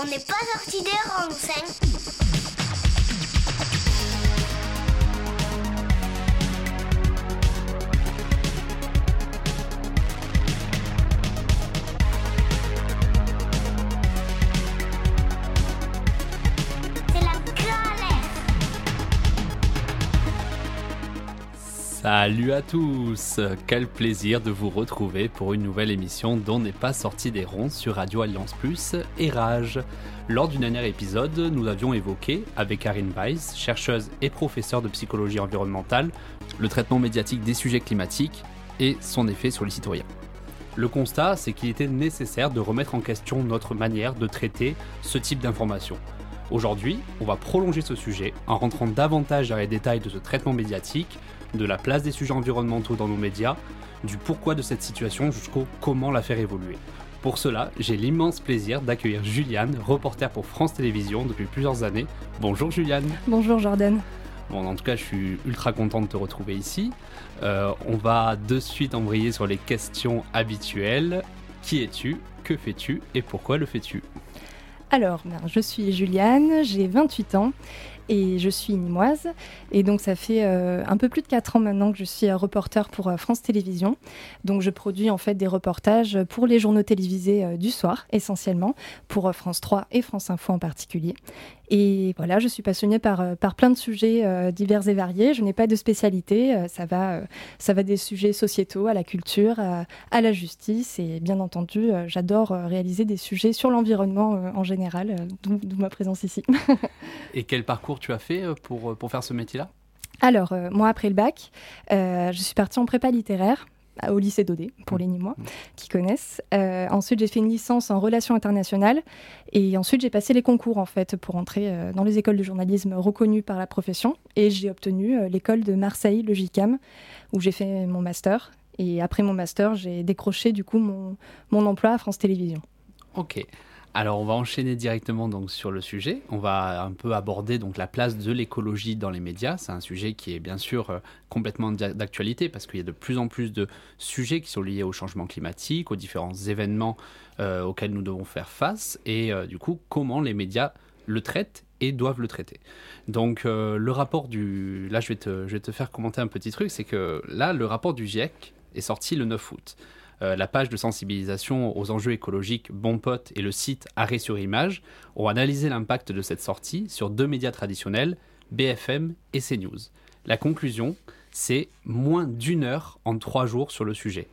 On n'est pas sorti des rangs, Salut à tous Quel plaisir de vous retrouver pour une nouvelle émission dont n'est pas sorti des ronds sur Radio Alliance Plus et Rage. Lors du dernier épisode, nous avions évoqué, avec Karine Weiss, chercheuse et professeure de psychologie environnementale, le traitement médiatique des sujets climatiques et son effet sur les citoyens. Le constat, c'est qu'il était nécessaire de remettre en question notre manière de traiter ce type d'informations. Aujourd'hui, on va prolonger ce sujet en rentrant davantage dans les détails de ce traitement médiatique, de la place des sujets environnementaux dans nos médias, du pourquoi de cette situation jusqu'au comment la faire évoluer. Pour cela, j'ai l'immense plaisir d'accueillir Juliane, reporter pour France Télévisions depuis plusieurs années. Bonjour Juliane. Bonjour Jordan. Bon, en tout cas, je suis ultra content de te retrouver ici. Euh, on va de suite embrayer sur les questions habituelles. Qui es-tu? Que fais-tu? Et pourquoi le fais-tu? Alors, ben, je suis Juliane, j'ai 28 ans et je suis nimoise. Et donc ça fait euh, un peu plus de 4 ans maintenant que je suis euh, reporter pour euh, France Télévisions. Donc je produis en fait des reportages pour les journaux télévisés du soir essentiellement, pour France 3 et France Info en particulier. Et voilà, je suis passionnée par, par plein de sujets divers et variés. Je n'ai pas de spécialité. ça, va, ça va des sujets sociétaux à la culture, à, la justice. Et bien entendu, j'adore réaliser des sujets sur l'environnement en général, d'où ma présence ici. et quel parcours tu as fait euh, pour, euh, pour faire ce métier-là? Alors, euh, moi, après le bac, je suis partie en prépa littéraire au lycée d'Odé, pour mmh. les Nîmois mmh. qui connaissent. ensuite, j'ai fait une licence en relations internationales et ensuite, j'ai passé les concours en fait pour entrer dans les écoles de journalisme reconnues par la profession et j'ai obtenu l'école de Marseille, le GICAM, où j'ai fait mon master. Et après mon master, j'ai décroché du coup mon, mon emploi à France Télévisions. Ok. Alors on va enchaîner directement sur le sujet. On va un peu aborder donc la place de l'écologie dans les médias. C'est un sujet qui est bien sûr euh, complètement d'actualité parce qu'il y a de plus en plus de sujets qui sont liés au changement climatique, aux différents événements euh, auxquels nous devons faire face et euh, du coup comment les médias le traitent et doivent le traiter. Donc le rapport du... Là je vais, te, je vais te faire commenter un petit truc, c'est que là le rapport du GIEC est sorti le 9 août. Euh, la page de sensibilisation aux enjeux écologiques Bon Pote et le site Arrêt sur Image ont analysé l'impact de cette sortie sur deux médias traditionnels, BFM et CNews. La conclusion, c'est moins d'une heure en trois jours sur le sujet.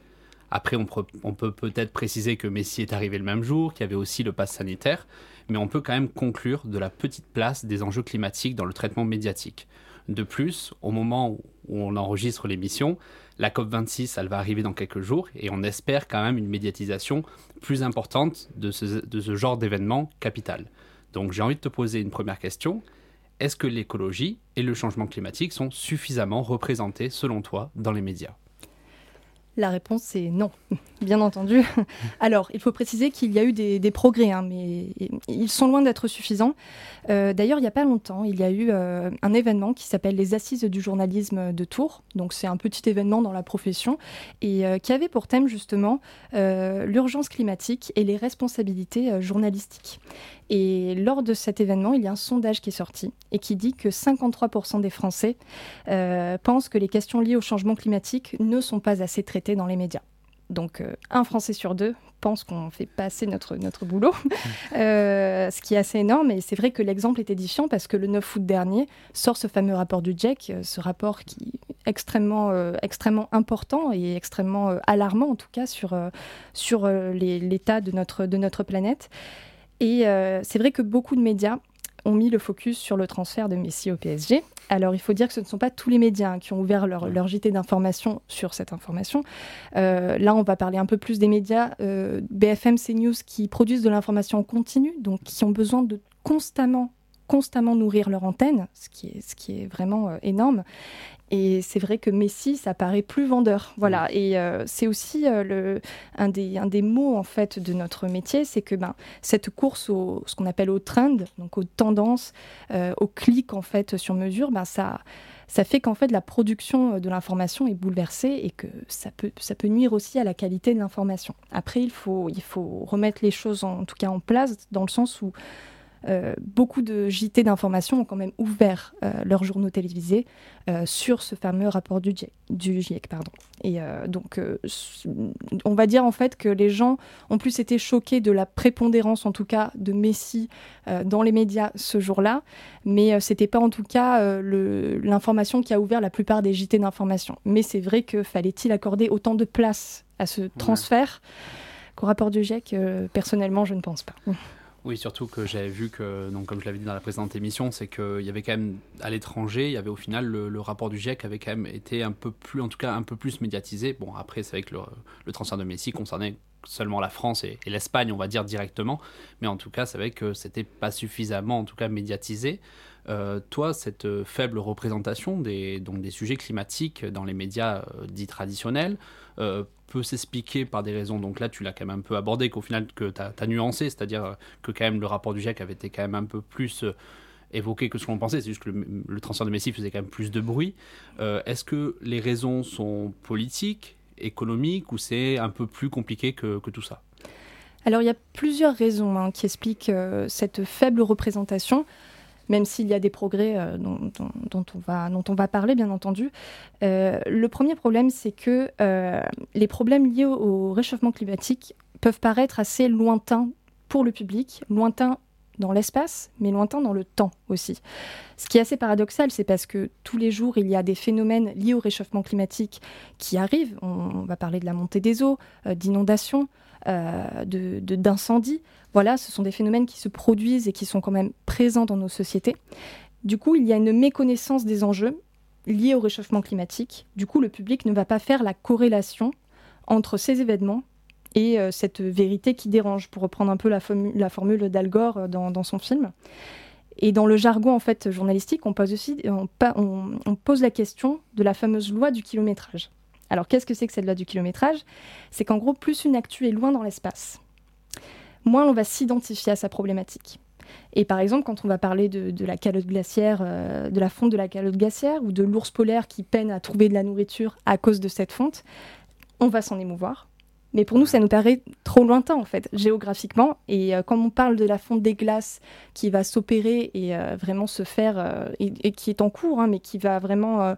Après, on, peut peut-être préciser que Messi est arrivé le même jour, qu'il y avait aussi le pass sanitaire, mais on peut quand même conclure de la petite place des enjeux climatiques dans le traitement médiatique. De plus, au moment où on enregistre l'émission, la COP26, elle va arriver dans quelques jours et on espère quand même une médiatisation plus importante de ce, genre d'événement capital. Donc j'ai envie de te poser une première question. Est-ce que l'écologie et le changement climatique sont suffisamment représentés selon toi dans les médias? La réponse est non, bien entendu. Alors, il faut préciser qu'il y a eu des, progrès, hein, mais ils sont loin d'être suffisants. Euh, d'ailleurs, il n'y a pas longtemps, il y a eu euh, un événement qui s'appelle les Assises du journalisme de Tours. Donc, c'est un petit événement dans la profession et euh, qui avait pour thème justement l'urgence climatique et les responsabilités journalistiques. Et lors de cet événement, il y a un sondage qui est sorti et qui dit que 53% des Français euh, pensent que les questions liées au changement climatique ne sont pas assez traitées dans les médias. Donc euh, un Français sur deux pense qu'on fait pas notre, notre boulot, euh, ce qui est assez énorme. Et c'est vrai que l'exemple est édifiant parce que le 9 août dernier sort ce fameux rapport du GIEC, ce rapport qui est extrêmement, extrêmement important et extrêmement alarmant en tout cas sur, sur l'état de notre, de notre planète. Et euh, c'est vrai que beaucoup de médias ont mis le focus sur le transfert de Messi au PSG. Alors il faut dire que ce ne sont pas tous les médias hein, qui ont ouvert leur, leur JT d'information sur cette information. Euh, là, on va parler un peu plus des médias euh, BFM, CNews qui produisent de l'information continue, donc qui ont besoin de constamment constamment nourrir leur antenne, ce qui est, ce qui est vraiment énorme. Et c'est vrai que Messi, ça paraît plus vendeur. Voilà. Mm. Et euh, c'est aussi euh, le, un, des, un des mots en fait de notre métier, c'est que ben, cette course au ce qu'on appelle au trend, donc aux tendances, euh, au clic en fait sur mesure, ben, ça ça fait qu'en fait la production de l'information est bouleversée et que ça peut, ça peut nuire aussi à la qualité de l'information. Après, il faut, il faut remettre les choses en, en tout cas en place dans le sens où beaucoup de JT d'information ont quand même ouvert euh, leurs journaux télévisés euh, sur ce fameux rapport du GIEC. Du GIEC pardon. Et donc, on va dire en fait que les gens ont plus été choqués de la prépondérance, en tout cas, de Messi dans les médias ce jour-là, mais c'était pas en tout cas l'information qui a ouvert la plupart des JT d'information. Mais c'est vrai que fallait-il accorder autant de place à ce transfert? Qu'au rapport du GIEC Personnellement, je ne pense pas. Oui, surtout que j'avais vu que, donc, comme je l'avais dit dans la précédente émission, c'est qu'il y avait quand même à l'étranger, il y avait au final le, rapport du GIEC avait quand même été un peu plus, en tout cas un peu plus médiatisé. Bon, après, c'est vrai que le, transfert de Messi concernait seulement la France et, l'Espagne, on va dire directement, mais en tout cas, c'est vrai que c'était pas suffisamment, en tout cas, médiatisé. Euh, toi, cette faible représentation des, donc des sujets climatiques dans les médias euh, dits traditionnels, euh, peut s'expliquer par des raisons, donc là tu l'as quand même un peu abordé, qu'au final que tu as, nuancé, c'est-à-dire euh, que quand même le rapport du GIEC avait été quand même un peu plus euh, évoqué que ce qu'on pensait, c'est juste que le, transfert de Messi faisait quand même plus de bruit. Euh, est-ce que les raisons sont politiques, économiques, ou c'est un peu plus compliqué que, que tout ça? Alors il y a plusieurs raisons hein, qui expliquent cette faible représentation même s'il y a des progrès euh, dont, on va, dont on va parler, bien entendu. Euh, le premier problème, c'est que euh, les problèmes liés au, réchauffement climatique peuvent paraître assez lointains pour le public, lointains dans l'espace, mais lointains dans le temps aussi. Ce qui est assez paradoxal, c'est parce que tous les jours, il y a des phénomènes liés au réchauffement climatique qui arrivent. On, va parler de la montée des eaux, d'inondations, d'incendies. Voilà, ce sont des phénomènes qui se produisent et qui sont quand même présents dans nos sociétés. Du coup, il y a une méconnaissance des enjeux liés au réchauffement climatique. Du coup, le public ne va pas faire la corrélation entre ces événements et euh, cette vérité qui dérange, pour reprendre un peu la, formule d'Al Gore euh, dans, son film. Et dans le jargon en fait journalistique, on pose aussi on pose la question de la fameuse loi du kilométrage. Alors qu'est-ce que c'est que cette loi du kilométrage? C'est qu'en gros, plus une actu est loin dans l'espace, moins on va s'identifier à sa problématique. Et par exemple, quand on va parler de, la calotte glaciaire, euh, de la fonte de la calotte glaciaire ou de l'ours polaire qui peine à trouver de la nourriture à cause de cette fonte, on va s'en émouvoir. Mais pour nous, ça nous paraît trop lointain, en fait, géographiquement. Et euh, quand on parle de la fonte des glaces qui va s'opérer et euh, vraiment se faire, et, qui est en cours, hein, mais qui va vraiment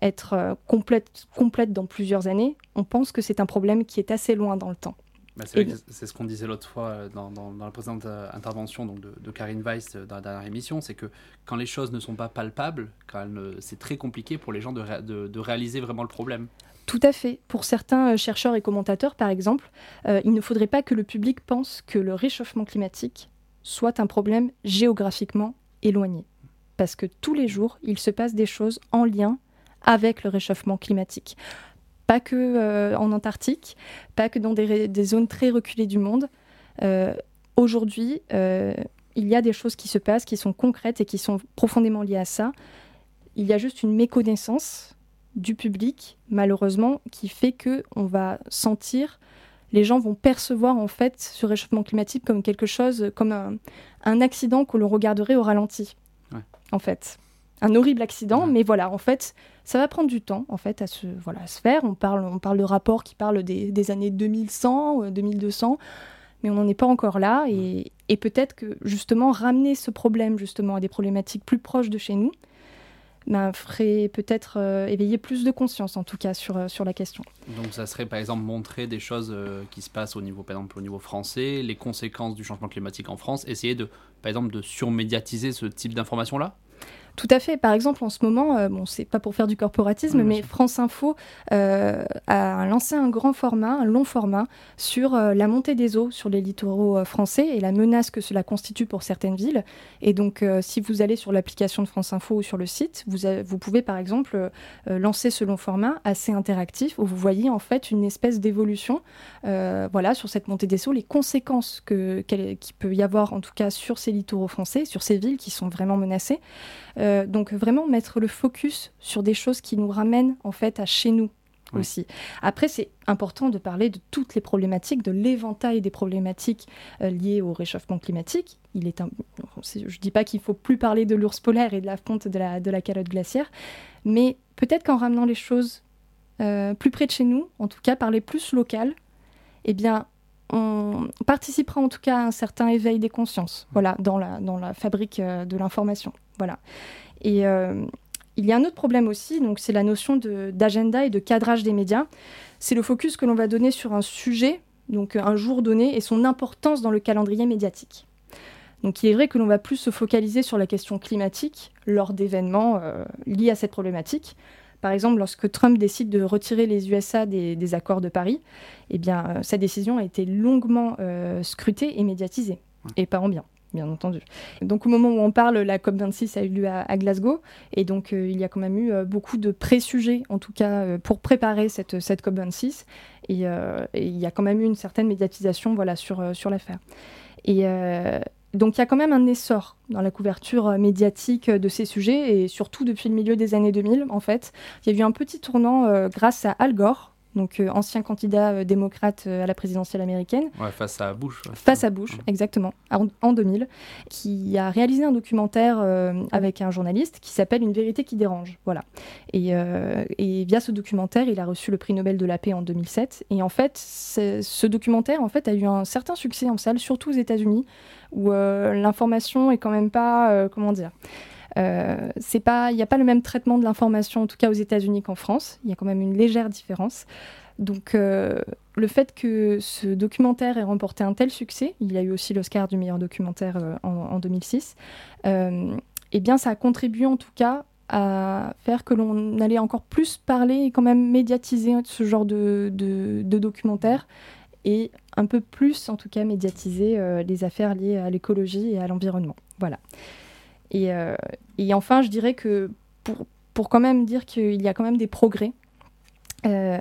être complète, complète dans plusieurs années, on pense que c'est un problème qui est assez loin dans le temps. Bah, c'est ce qu'on disait l'autre fois euh, dans, la précédente euh, intervention donc de, Karine Weiss euh, dans la dernière émission, c'est que quand les choses ne sont pas palpables, c'est très compliqué pour les gens de, de, réaliser vraiment le problème. Tout à fait. Pour certains chercheurs et commentateurs, par exemple, il ne faudrait pas que le public pense que le réchauffement climatique soit un problème géographiquement éloigné. Parce que tous les jours, il se passe des choses en lien avec le réchauffement climatique pas que euh, en Antarctique, pas que dans des, zones très reculées du monde. Euh, aujourd'hui, euh, il y a des choses qui se passent, qui sont concrètes et qui sont profondément liées à ça. Il y a juste une méconnaissance du public, malheureusement, qui fait que on va sentir, les gens vont percevoir en fait ce réchauffement climatique comme quelque chose, comme un, accident que l'on regarderait au ralenti, en fait un horrible accident, mais voilà, en fait, ça va prendre du temps en fait à se, voilà, se faire. On parle, on parle de rapports qui parlent des, années 2100, 2200, euh, mais on n'en est pas encore là. Et, peut-être que justement ramener ce problème justement à des problématiques plus proches de chez nous, ben, ferait peut-être euh, éveiller plus de conscience en tout cas sur, euh, sur la question. Donc ça serait par exemple montrer des choses qui se passent au niveau par exemple au niveau français, les conséquences du changement climatique en France, essayer de par exemple de surmédiatiser ce type d'information là tout à fait. Par exemple, en ce moment, euh, bon, c'est pas pour faire du corporatisme, mais France Info euh, a lancé un grand format, un long format, sur euh, la montée des eaux sur les littoraux français et la menace que cela constitue pour certaines villes. Et donc, si vous allez sur l'application de France Info ou sur le site, vous, vous pouvez par exemple lancer ce long format assez interactif où vous voyez en fait une espèce d'évolution, voilà, sur cette montée des eaux, les conséquences que qu'il peut y avoir en tout cas sur ces littoraux français, sur ces villes qui sont vraiment menacées. Euh, donc vraiment mettre le focus sur des choses qui nous ramènent en fait à chez nous. aussi. Après, c'est important de parler de toutes les problématiques, de l'éventail des problématiques euh, liées au réchauffement climatique. Il est je ne dis pas qu'il faut plus parler de l'ours polaire et de la fonte de la, de la calotte glaciaire, mais peut-être qu'en ramenant les choses euh, plus près de chez nous, en tout cas parler plus local, eh bien, on participera en tout cas à un certain éveil des consciences, voilà, dans la, dans la fabrique euh, de l'information. Voilà. Et euh, il y a un autre problème aussi, donc c'est la notion d'agenda et de cadrage des médias. C'est le focus que l'on va donner sur un sujet, donc un jour donné, et son importance dans le calendrier médiatique. Donc il est vrai que l'on va plus se focaliser sur la question climatique lors d'événements euh, liés à cette problématique. Par exemple, lorsque Trump décide de retirer les USA des, accords de Paris, eh bien, euh, sa décision a été longuement euh, scrutée et médiatisée, et pas en bien bien entendu. Donc au moment où on parle, la COP26 a eu lieu à, Glasgow, et donc euh, il y a quand même eu beaucoup de pré-sujets, en tout cas pour préparer cette, cette COP26, et, il y a quand même eu une certaine médiatisation voilà, sur, sur l'affaire. Et, donc il y a quand même un essor dans la couverture euh, médiatique euh, de ces sujets, et surtout depuis le milieu des années 2000, en fait. Il y a eu un petit tournant euh, grâce à Al Gore, donc ancien candidat démocrate à la présidentielle américaine. Ouais, face à Bush. face à Bush, exactement, en, 2000, qui a réalisé un documentaire avec un journaliste qui s'appelle Une vérité qui dérange. Voilà. Et, et, via ce documentaire, il a reçu le prix Nobel de la paix en 2007. Et en fait, ce documentaire en fait, a eu un certain succès en salle, surtout aux États-Unis où euh, l'information est quand même pas, euh, comment dire, euh, il n'y a pas le même traitement de l'information, en tout cas aux États-Unis qu'en France. Il y a quand même une légère différence. Donc, le fait que ce documentaire ait remporté un tel succès, il y a eu aussi l'Oscar du meilleur documentaire en, 2006, eh bien, ça a contribué en tout cas à faire que l'on allait encore plus parler et quand même médiatiser ce genre de, de, documentaire et un peu plus, en tout cas, médiatiser euh, les affaires liées à l'écologie et à l'environnement. Voilà. Et, euh, et, enfin, je dirais que pour, quand même dire qu'il y a quand même des progrès, euh,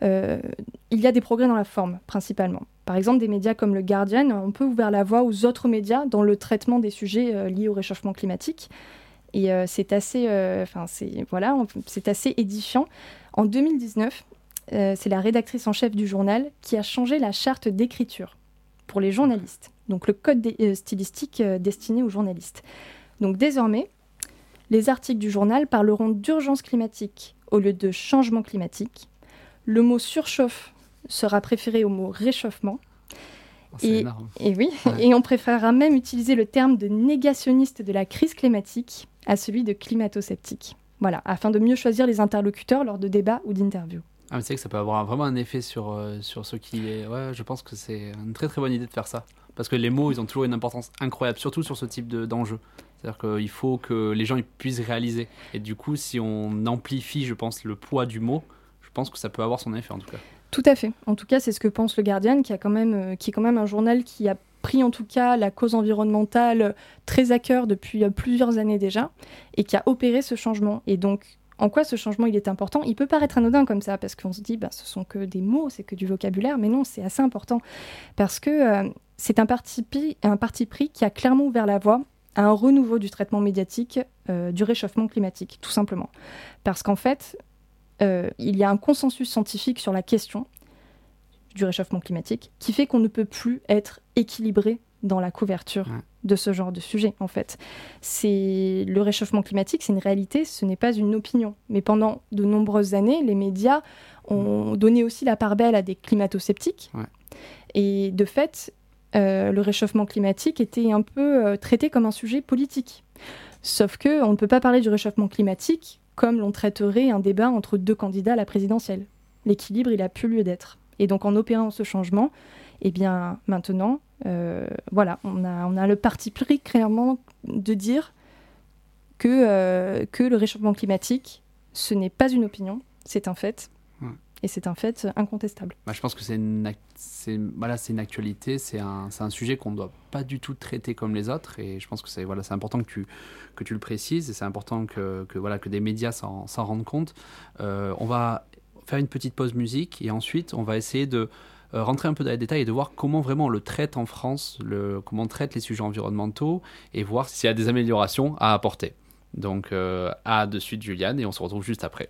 il y a des progrès dans la forme, principalement. Par exemple, des médias comme le Guardian ont peu ouvert la voie aux autres médias dans le traitement des sujets liés au réchauffement climatique. Et c'est assez, c'est voilà, c'est assez édifiant. En 2019, euh, c'est la rédactrice en chef du journal qui a changé la charte d'écriture pour les journalistes, donc le code euh, stylistique euh, destiné aux journalistes. Donc désormais, les articles du journal parleront d'urgence climatique au lieu de changement climatique. Le mot surchauffe sera préféré au mot réchauffement. Oh, et, et, oui, et on préférera même utiliser le terme de négationniste de la crise climatique à celui de climato-sceptique. Voilà, afin de mieux choisir les interlocuteurs lors de débats ou d'interviews. Ah, mais c'est que ça peut avoir vraiment un effet sur, euh, sur ce qui est. Ouais, je pense que c'est une très très bonne idée de faire ça. Parce que les mots, ils ont toujours une importance incroyable, surtout sur ce type d'enjeu. C'est-à-dire qu'il faut que les gens ils puissent réaliser. Et du coup, si on amplifie, je pense, le poids du mot, je pense que ça peut avoir son effet en tout cas. Tout à fait. En tout cas, c'est ce que pense le Guardian, qui, a quand même, euh, qui est quand même un journal qui a pris en tout cas la cause environnementale très à cœur depuis euh, plusieurs années déjà, et qui a opéré ce changement. Et donc, en quoi ce changement il est important. Il peut paraître anodin comme ça, parce qu'on se dit, bah, ce sont que des mots, c'est que du vocabulaire, mais non, c'est assez important, parce que euh, c'est un parti, un parti pris qui a clairement ouvert la voie à un renouveau du traitement médiatique euh, du réchauffement climatique, tout simplement. Parce qu'en fait, euh, il y a un consensus scientifique sur la question du réchauffement climatique qui fait qu'on ne peut plus être équilibré dans la couverture de ce genre de sujet, en fait. C'est le réchauffement climatique, c'est une réalité, ce n'est pas une opinion. Mais pendant de nombreuses années, les médias ont donné aussi la part belle à des climato-sceptiques. Et de fait, euh, le réchauffement climatique était un peu euh, traité comme un sujet politique. Sauf que on ne peut pas parler du réchauffement climatique comme l'on traiterait un débat entre deux candidats à la présidentielle. L'équilibre, il a plus lieu d'être. Et donc en opérant ce changement, eh bien maintenant, voilà, on a, on a le parti pris clairement de dire que, euh, que le réchauffement climatique, ce n'est pas une opinion, c'est un fait. Et c'est un fait incontestable. Bah, je pense que c'est une, voilà, une actualité, c'est un, un, sujet qu'on ne doit pas du tout traiter comme les autres. Et je pense que c'est voilà, important que tu, que tu le précises et c'est important que, que, voilà, que des médias s'en rendent compte. Euh, on va faire une petite pause musique et ensuite on va essayer de euh, rentrer un peu dans les détails et de voir comment vraiment on le traite en France, comment on traite les sujets environnementaux et voir s'il y a des améliorations à apporter. Donc euh, à de suite Juliane et on se retrouve juste après.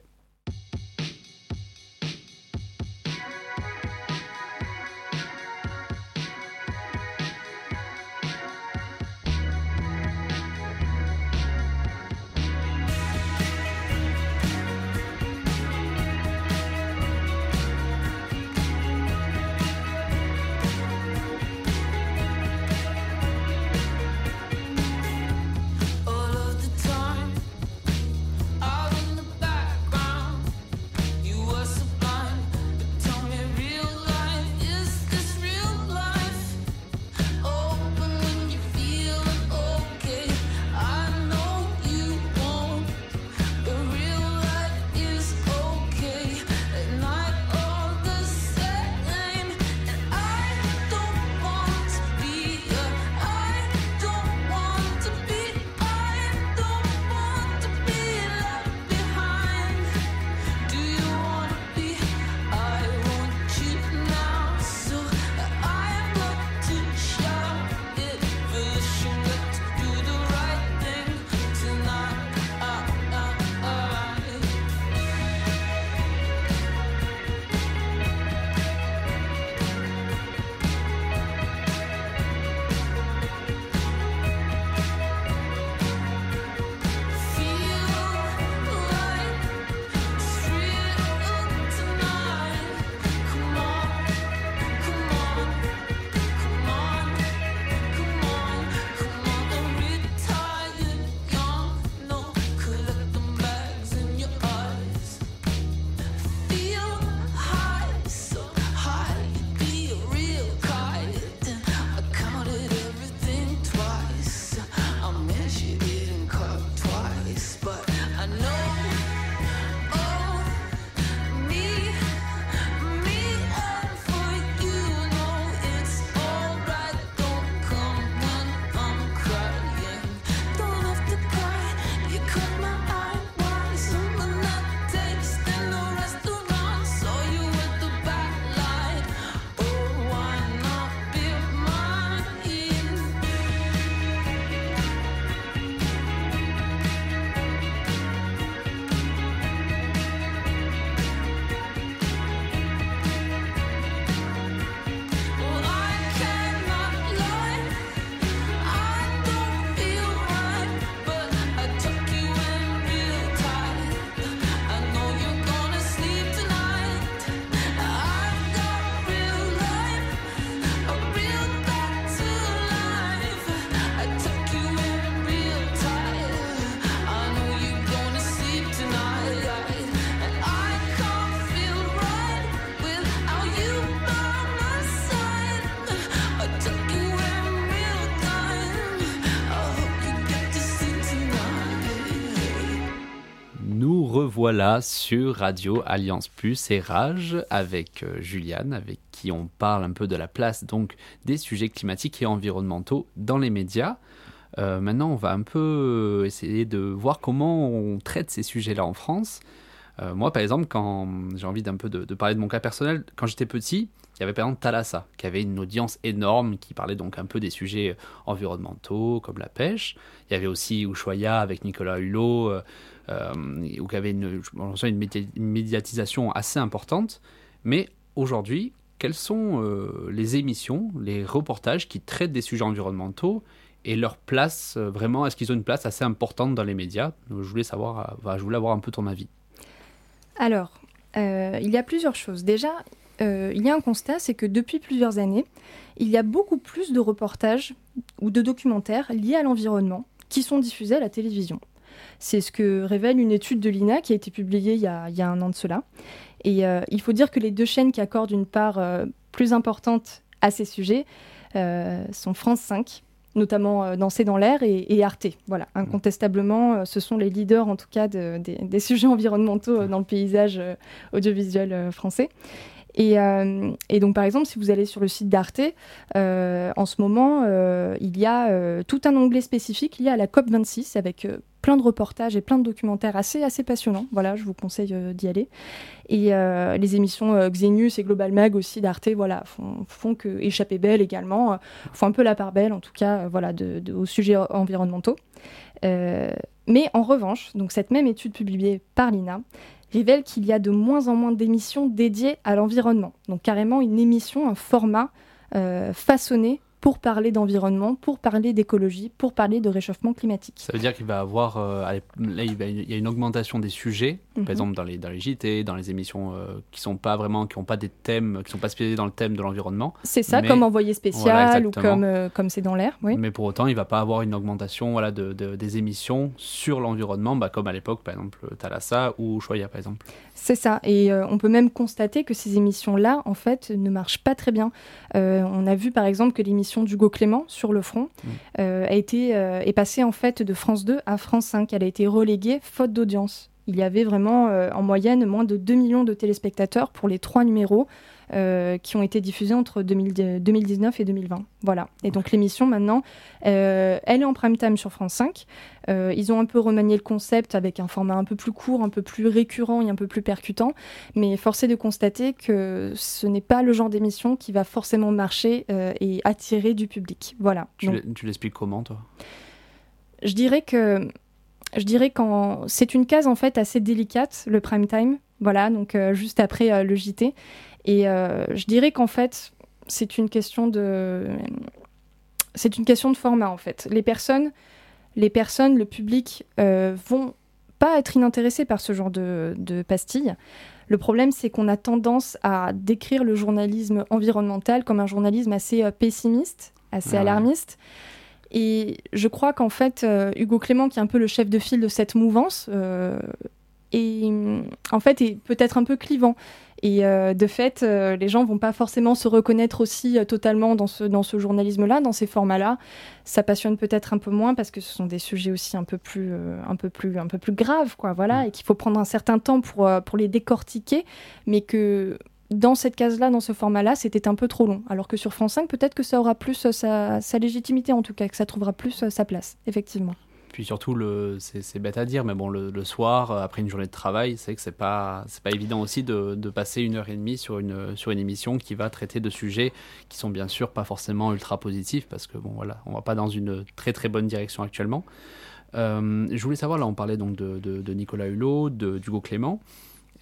Revoilà sur Radio Alliance Plus et Rage avec euh, Juliane, avec qui on parle un peu de la place donc des sujets climatiques et environnementaux dans les médias. Euh, maintenant, on va un peu essayer de voir comment on traite ces sujets-là en France. Euh, moi, par exemple, quand j'ai envie d'un peu de, de, parler de mon cas personnel, quand j'étais petit, il y avait par exemple Thalassa, qui avait une audience énorme, qui parlait donc un peu des sujets environnementaux, comme la pêche. Il y avait aussi Ushuaïa avec Nicolas Hulot, euh, il y avait une, une, médiatisation assez importante. Mais aujourd'hui, quelles sont euh, les émissions, les reportages qui traitent des sujets environnementaux et leur place, euh, vraiment, est-ce qu'ils ont une place assez importante dans les médias? Je voulais savoir, je voulais avoir un peu ton avis. Alors, il y a plusieurs choses. Déjà, il y a un constat, c'est que depuis plusieurs années, il y a beaucoup plus de reportages ou de documentaires liés à l'environnement qui sont diffusés à la télévision. C'est ce que révèle une étude de l'INA qui a été publiée il y a, il y a un an de cela. Et euh, il faut dire que les deux chaînes qui accordent une part euh, plus importante à ces sujets euh, sont France 5, notamment euh, dans l'air, et, et, Arte. Voilà, incontestablement, euh, ce sont les leaders en tout cas de, de, des sujets environnementaux dans le paysage audiovisuel français. Et, euh, et, donc, par exemple, si vous allez sur le site d'Arte, euh, en ce moment, euh, il y a tout un onglet spécifique lié à la COP26 avec plein de reportages et plein de documentaires assez, assez passionnants. Voilà, je vous conseille d'y aller. Et les émissions Xenius et Global Mag aussi d'Arte, voilà, font, font, Belle également, font un peu la part belle, en tout cas, voilà, de, de, aux sujets environnementaux. mais en revanche, donc cette même étude publiée par l'INA, révèle qu'il y a de moins en moins d'émissions dédiées à l'environnement. Donc carrément une émission, un format euh, façonné pour parler d'environnement, pour parler d'écologie, pour parler de réchauffement climatique. Ça veut dire qu'il va avoir, euh, il, y a une augmentation des sujets, mm par exemple dans les, dans les JT, dans les émissions euh, qui sont pas vraiment, qui n'ont pas des thèmes, qui sont pas spécialisés dans le thème de l'environnement. C'est ça, mais, comme envoyé spécial voilà, ou comme euh, comme c'est dans l'air. Oui. Mais pour autant, il va pas avoir une augmentation, voilà, de, de des émissions sur l'environnement, bah, comme à l'époque par exemple Thalassa ou Choya par exemple. C'est ça, et euh, on peut même constater que ces émissions-là, en fait, ne marchent pas très bien. On a vu par exemple que l'émission d'Hugo Clément sur le front mmh. euh, a été est passée en fait de France 2 à France 5. Elle a été reléguée faute d'audience. Il y avait vraiment euh, en moyenne moins de 2 millions de téléspectateurs pour les trois numéros euh, qui ont été diffusés entre 2000, 2019 et 2020. Voilà. Et donc l'émission maintenant, euh, elle est en prime time sur France 5. Euh, ils ont un peu remanié le concept avec un format un peu plus court, un peu plus récurrent et un peu plus percutant. Mais force est de constater que ce n'est pas le genre d'émission qui va forcément marcher et attirer du public. Voilà. Tu l'expliques comment, toi? Je dirais que je dirais quand c'est une case en fait assez délicate le prime time. Voilà donc euh, juste après euh, le JT et euh, je dirais qu'en fait c'est une question de c'est une question de format en fait. Les personnes les personnes le public vont pas être inintéressés par ce genre de, de pastilles le problème, c'est qu'on a tendance à décrire le journalisme environnemental comme un journalisme assez pessimiste, assez ah alarmiste. Et je crois qu'en fait, euh, Hugo Clément, qui est un peu le chef de file de cette mouvance, euh, est, en fait, est peut-être un peu clivant. Et euh, de fait, euh, les gens vont pas forcément se reconnaître aussi euh, totalement dans ce, dans ce journalisme-là, dans ces formats-là. Ça passionne peut-être un peu moins parce que ce sont des sujets aussi un peu plus, un peu plus, un peu plus graves, quoi. Voilà, mmh. et qu'il faut prendre un certain temps pour, pour les décortiquer, mais que dans cette case-là, dans ce format-là, c'était un peu trop long. Alors que sur France 5, peut-être que ça aura plus sa, sa, légitimité, en tout cas, que ça trouvera plus sa place, effectivement. Puis surtout, c'est bête à dire, mais bon, le, soir, après une journée de travail, c'est que c'est pas, c'est pas évident aussi de, passer une heure et demie sur une, sur une émission qui va traiter de sujets qui sont bien sûr pas forcément ultra positifs, parce que bon, voilà, on va pas dans une très très bonne direction actuellement. Euh, je voulais savoir, là, on parlait donc de, de Nicolas Hulot, d'Hugo Clément.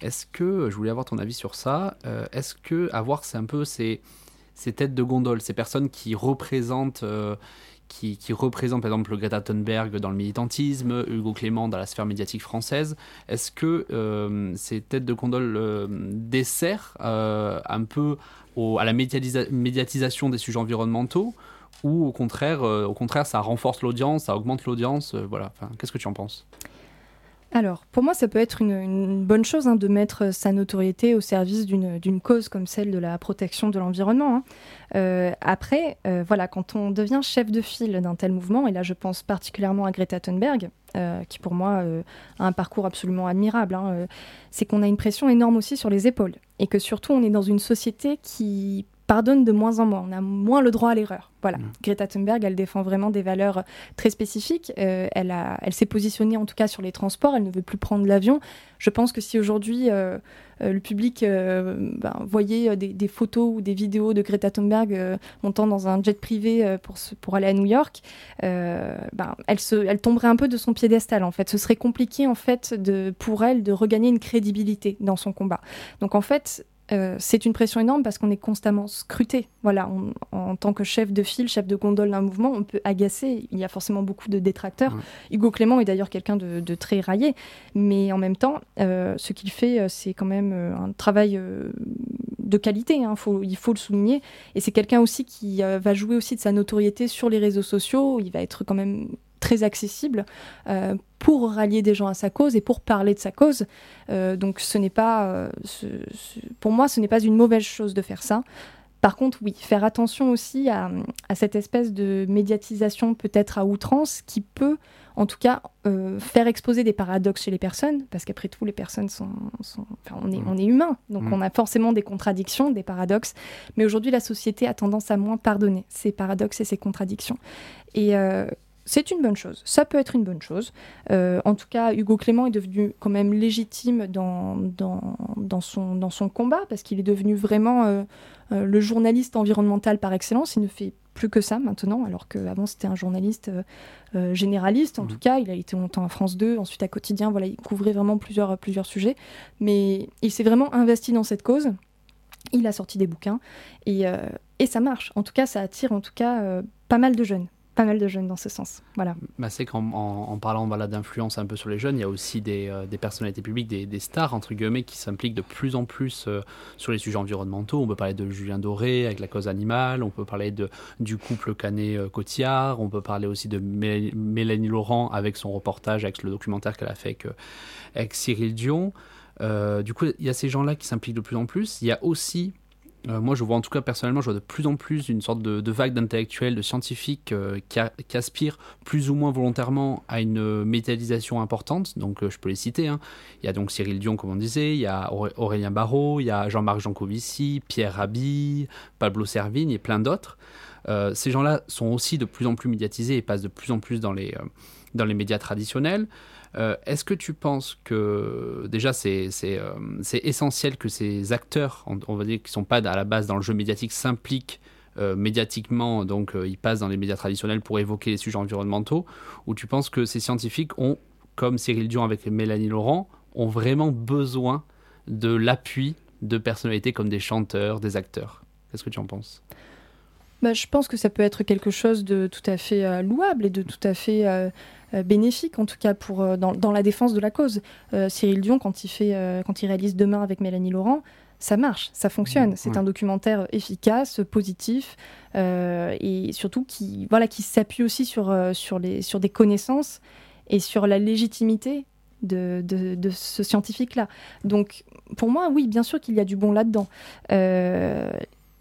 Est-ce que, je voulais avoir ton avis sur ça, euh, est-ce que avoir c'est un peu ces, ces têtes de gondole, ces personnes qui représentent, euh, qui, qui représentent par exemple Greta Thunberg dans le militantisme, Hugo Clément dans la sphère médiatique française, est-ce que euh, ces têtes de gondole desserrent un peu à la médiatisa médiatisation des sujets environnementaux ou au contraire, au contraire ça renforce l'audience, ça augmente l'audience voilà. Qu'est-ce que tu en penses? Alors, pour moi, ça peut être une, bonne chose hein, de mettre sa notoriété au service d'une cause comme celle de la protection de l'environnement. Hein. Euh, après, euh, voilà, quand on devient chef de file d'un tel mouvement, et là je pense particulièrement à Greta Thunberg, euh, qui pour moi a un parcours absolument admirable, hein, c'est qu'on a une pression énorme aussi sur les épaules, et que surtout on est dans une société qui pardonne de moins en moins. On a moins le droit à l'erreur. Voilà. Mm. Greta Thunberg, elle défend vraiment des valeurs très spécifiques. Euh, elle, a, elle s'est positionnée en tout cas sur les transports. Elle ne veut plus prendre l'avion. Je pense que si aujourd'hui euh, euh, le public ben, voyait des, photos ou des vidéos de Greta Thunberg montant dans un jet privé pour, pour aller à New York, ben, elle, se, elle tomberait un peu de son piédestal. En fait, ce serait compliqué en fait de, pour elle de regagner une crédibilité dans son combat. Donc en fait, euh, c'est une pression énorme parce qu'on est constamment scruté. Voilà, en tant que chef de file, chef de gondole d'un mouvement, on peut agacer. Il y a forcément beaucoup de détracteurs. Hugo Clément est d'ailleurs quelqu'un de, très raillé, mais en même temps, euh, ce qu'il fait, euh, c'est quand même un travail de qualité. Hein, il faut le souligner. Et c'est quelqu'un aussi qui va jouer aussi de sa notoriété sur les réseaux sociaux. Il va être quand même très accessible euh, pour rallier des gens à sa cause et pour parler de sa cause. Euh, donc ce n'est pas, euh, pour moi, ce n'est pas une mauvaise chose de faire ça. Par contre, oui, faire attention aussi à, cette espèce de médiatisation peut-être à outrance qui peut, en tout cas, faire exposer des paradoxes chez les personnes, parce qu'après tout, les personnes sont, on est, mmh. on est humain, donc mmh. on a forcément des contradictions, des paradoxes. Mais aujourd'hui, la société a tendance à moins pardonner ces paradoxes et ces contradictions. Et, c'est une bonne chose. Ça peut être une bonne chose. Euh, en tout cas, Hugo Clément est devenu quand même légitime dans, dans, son, dans son combat parce qu'il est devenu vraiment euh, euh, le journaliste environnemental par excellence. Il ne fait plus que ça maintenant, alors qu'avant c'était un journaliste généraliste. En mmh. tout cas, il a été longtemps à France 2, ensuite à Quotidien. Voilà, il couvrait vraiment plusieurs, plusieurs sujets. Mais il s'est vraiment investi dans cette cause. Il a sorti des bouquins et, et ça marche. En tout cas, ça attire en tout cas pas mal de jeunes pas mal de jeunes dans ce sens. Voilà. Bah c'est qu'en en, parlant voilà, d'influence un peu sur les jeunes, il y a aussi des, euh, personnalités publiques, des, stars, entre guillemets, qui s'impliquent de plus en plus euh, sur les sujets environnementaux. On peut parler de Julien Doré avec la cause animale, on peut parler du couple Canet-Cotillard, on peut parler aussi de Mélanie Laurent avec son reportage, avec le documentaire qu'elle a fait euh, avec Cyril Dion. du coup, il y a ces gens-là qui s'impliquent de plus en plus. Il y a aussi euh, moi, je vois en tout cas personnellement, je vois de plus en plus une sorte de, vague d'intellectuels, de scientifiques euh, qui, aspirent plus ou moins volontairement à une médiatisation importante. Donc, euh, je peux les citer. Hein. Il y a donc Cyril Dion, comme on disait, il y a Aurélien Barraud, il y a Jean-Marc Jancovici, Pierre Rabhi, Pablo Servigne et plein d'autres. ces gens-là sont aussi de plus en plus médiatisés et passent de plus en plus dans les, dans les médias traditionnels. Euh, est-ce que tu penses que déjà c'est euh, essentiel que ces acteurs, on, va dire qui sont pas à la base dans le jeu médiatique, s'impliquent euh, médiatiquement, donc ils passent dans les médias traditionnels pour évoquer les sujets environnementaux, ou tu penses que ces scientifiques ont, comme Cyril Dion avec Mélanie Laurent, ont vraiment besoin de l'appui de personnalités comme des chanteurs, des acteurs? Qu'est-ce que tu en penses? Bah, je pense que ça peut être quelque chose de tout à fait louable et de tout à fait euh, bénéfique, en tout cas pour, euh, dans, la défense de la cause. Euh, Cyril Dion, quand il, fait, quand il réalise Demain avec Mélanie Laurent, ça marche, ça fonctionne. C'est un documentaire efficace, positif, et surtout qui, voilà, qui s'appuie aussi sur, sur, les, sur des connaissances et sur la légitimité de, de, ce scientifique-là. Donc, pour moi, oui, bien sûr qu'il y a du bon là-dedans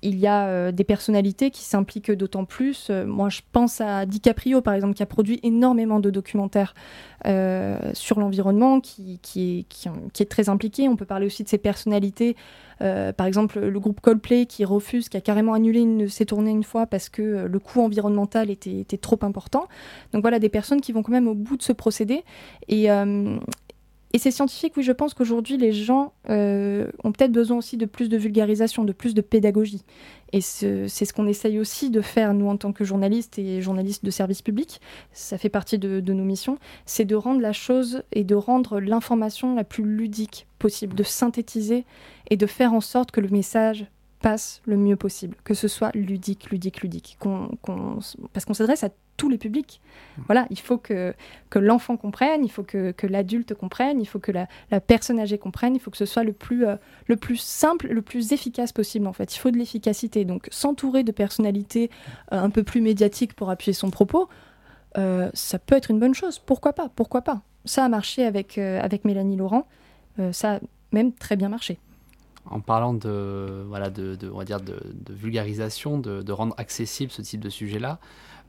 il y a euh, des personnalités qui s'impliquent d'autant plus. Euh, moi, je pense à DiCaprio, par exemple, qui a produit énormément de documentaires euh, sur l'environnement, qui, est, très impliqué. On peut parler aussi de ces personnalités. par exemple, le groupe Coldplay qui refuse, qui a carrément annulé une ses tournées une fois parce que le coût environnemental était, était, trop important. Donc voilà, des personnes qui vont quand même au bout de ce procédé. Et, et c'est scientifique, oui, je pense qu'aujourd'hui, les gens euh, ont peut-être besoin aussi de plus de vulgarisation, de plus de pédagogie. Et c'est ce qu'on essaye aussi de faire, nous, en tant que journalistes et journalistes de service public. Ça fait partie de, de nos missions. C'est de rendre la chose et de rendre l'information la plus ludique possible, de synthétiser et de faire en sorte que le message passe le mieux possible, que ce soit ludique, ludique, ludique, parce qu'on s'adresse à tous les publics. Mmh. Voilà, il faut que, que l'enfant comprenne, il faut que, que l'adulte comprenne, il faut que la, la, personne âgée comprenne, il faut que ce soit le plus, euh, le plus simple, le plus efficace possible en fait. Il faut de l'efficacité. Donc s'entourer de personnalités euh, un peu plus médiatiques pour appuyer son propos, euh, ça peut être une bonne chose. Pourquoi pas? Pourquoi pas? Ça a marché avec, avec Mélanie Laurent. ça a même très bien marché en parlant de, voilà, de, on va dire de, vulgarisation, de, rendre accessible ce type de sujet-là,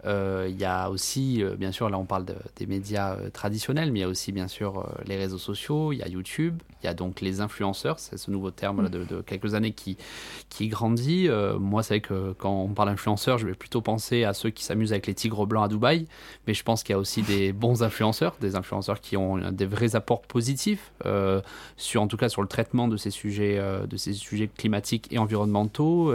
il y a aussi, euh, bien sûr, là on parle des médias euh, traditionnels, mais il y a aussi bien sûr les réseaux sociaux, il y a YouTube, il y a donc les influenceurs, c'est ce nouveau terme de, quelques années qui, qui grandit. moi, c'est vrai que quand on parle d'influenceurs, je vais plutôt penser à ceux qui s'amusent avec les tigres blancs à Dubaï, mais je pense qu'il y a aussi des bons influenceurs, des influenceurs qui ont des vrais apports positifs, sur, en tout cas sur le traitement de ces sujets, de ces sujets climatiques et environnementaux.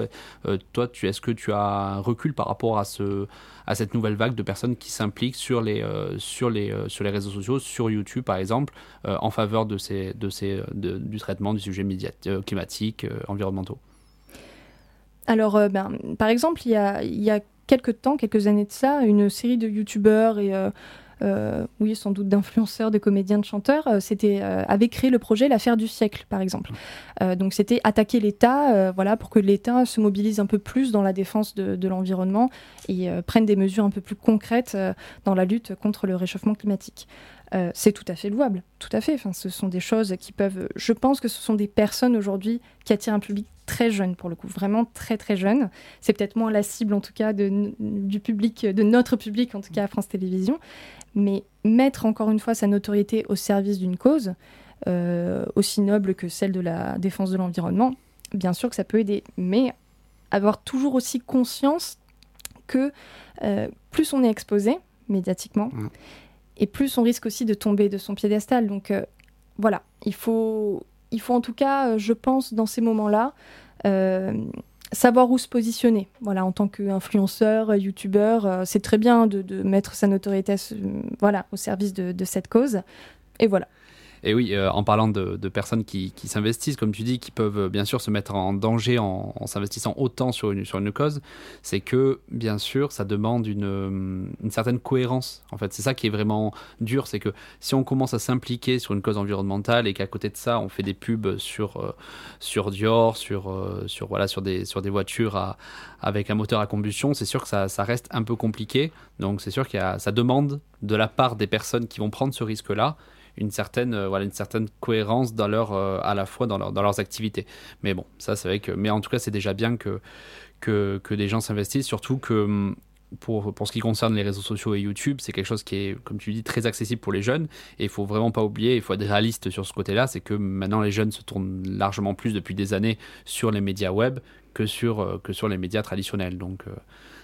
toi, est-ce que tu as un recul par rapport à ce à cette nouvelle vague de personnes qui s'impliquent sur les, euh, sur, les, euh, sur les réseaux sociaux, sur YouTube par exemple, euh, en faveur de ces, de ces, du traitement du sujet climatique, environnementaux Alors, ben, par exemple, il y a, il y a quelques temps, quelques années de ça, une série de YouTubeurs et oui, sans doute d'influenceurs, de comédiens, de chanteurs, euh, c'était euh, avait créé le projet l'affaire du siècle, par exemple. donc c'était attaquer l'État, voilà, pour que l'État se mobilise un peu plus dans la défense de, l'environnement et prenne des mesures un peu plus concrètes dans la lutte contre le réchauffement climatique. C'est tout à fait louable, tout à fait. Enfin, ce sont des choses qui peuvent. Je pense que ce sont des personnes aujourd'hui qui attirent un public très jeune pour le coup, vraiment très très jeune. C'est peut-être moins la cible en tout cas de, du public, de notre public en tout cas à France Télévisions, mais mettre encore une fois sa notoriété au service d'une cause, euh, aussi noble que celle de la défense de l'environnement, bien sûr que ça peut aider, mais avoir toujours aussi conscience que euh, plus on est exposé médiatiquement, mmh. Et plus on risque aussi de tomber de son piédestal. Donc euh, voilà, il faut, il faut en tout cas, je pense, dans ces moments-là, savoir où se positionner. Voilà, en tant qu'influenceur, youtubeur, euh, c'est très bien de, mettre sa notoriété voilà, au service de, cette cause. Et voilà. Et oui, euh, en parlant de, personnes qui, s'investissent, comme tu dis, qui peuvent euh, bien sûr se mettre en danger en, s'investissant autant sur une, cause, c'est que bien sûr, ça demande une, euh, une certaine cohérence. En fait, c'est ça qui est vraiment dur, c'est que si on commence à s'impliquer sur une cause environnementale et qu'à côté de ça, on fait des pubs sur, sur Dior, sur, sur, voilà, sur, des, sur des voitures avec un moteur à combustion, c'est sûr que ça, ça, reste un peu compliqué. Donc c'est sûr que ça demande de la part des personnes qui vont prendre ce risque-là une certaine, euh, voilà, une certaine cohérence dans leur, euh, à la fois dans, dans leurs activités. Mais bon, ça c'est vrai que, mais en tout cas c'est déjà bien que, que, que des gens s'investissent, surtout que hum, pour, pour, ce qui concerne les réseaux sociaux et YouTube, c'est quelque chose qui est, comme tu dis, très accessible pour les jeunes. Et il faut vraiment pas oublier, il faut être réaliste sur ce côté-là, c'est que maintenant les jeunes se tournent largement plus depuis des années sur les médias web que sur, euh, que sur les médias traditionnels. Donc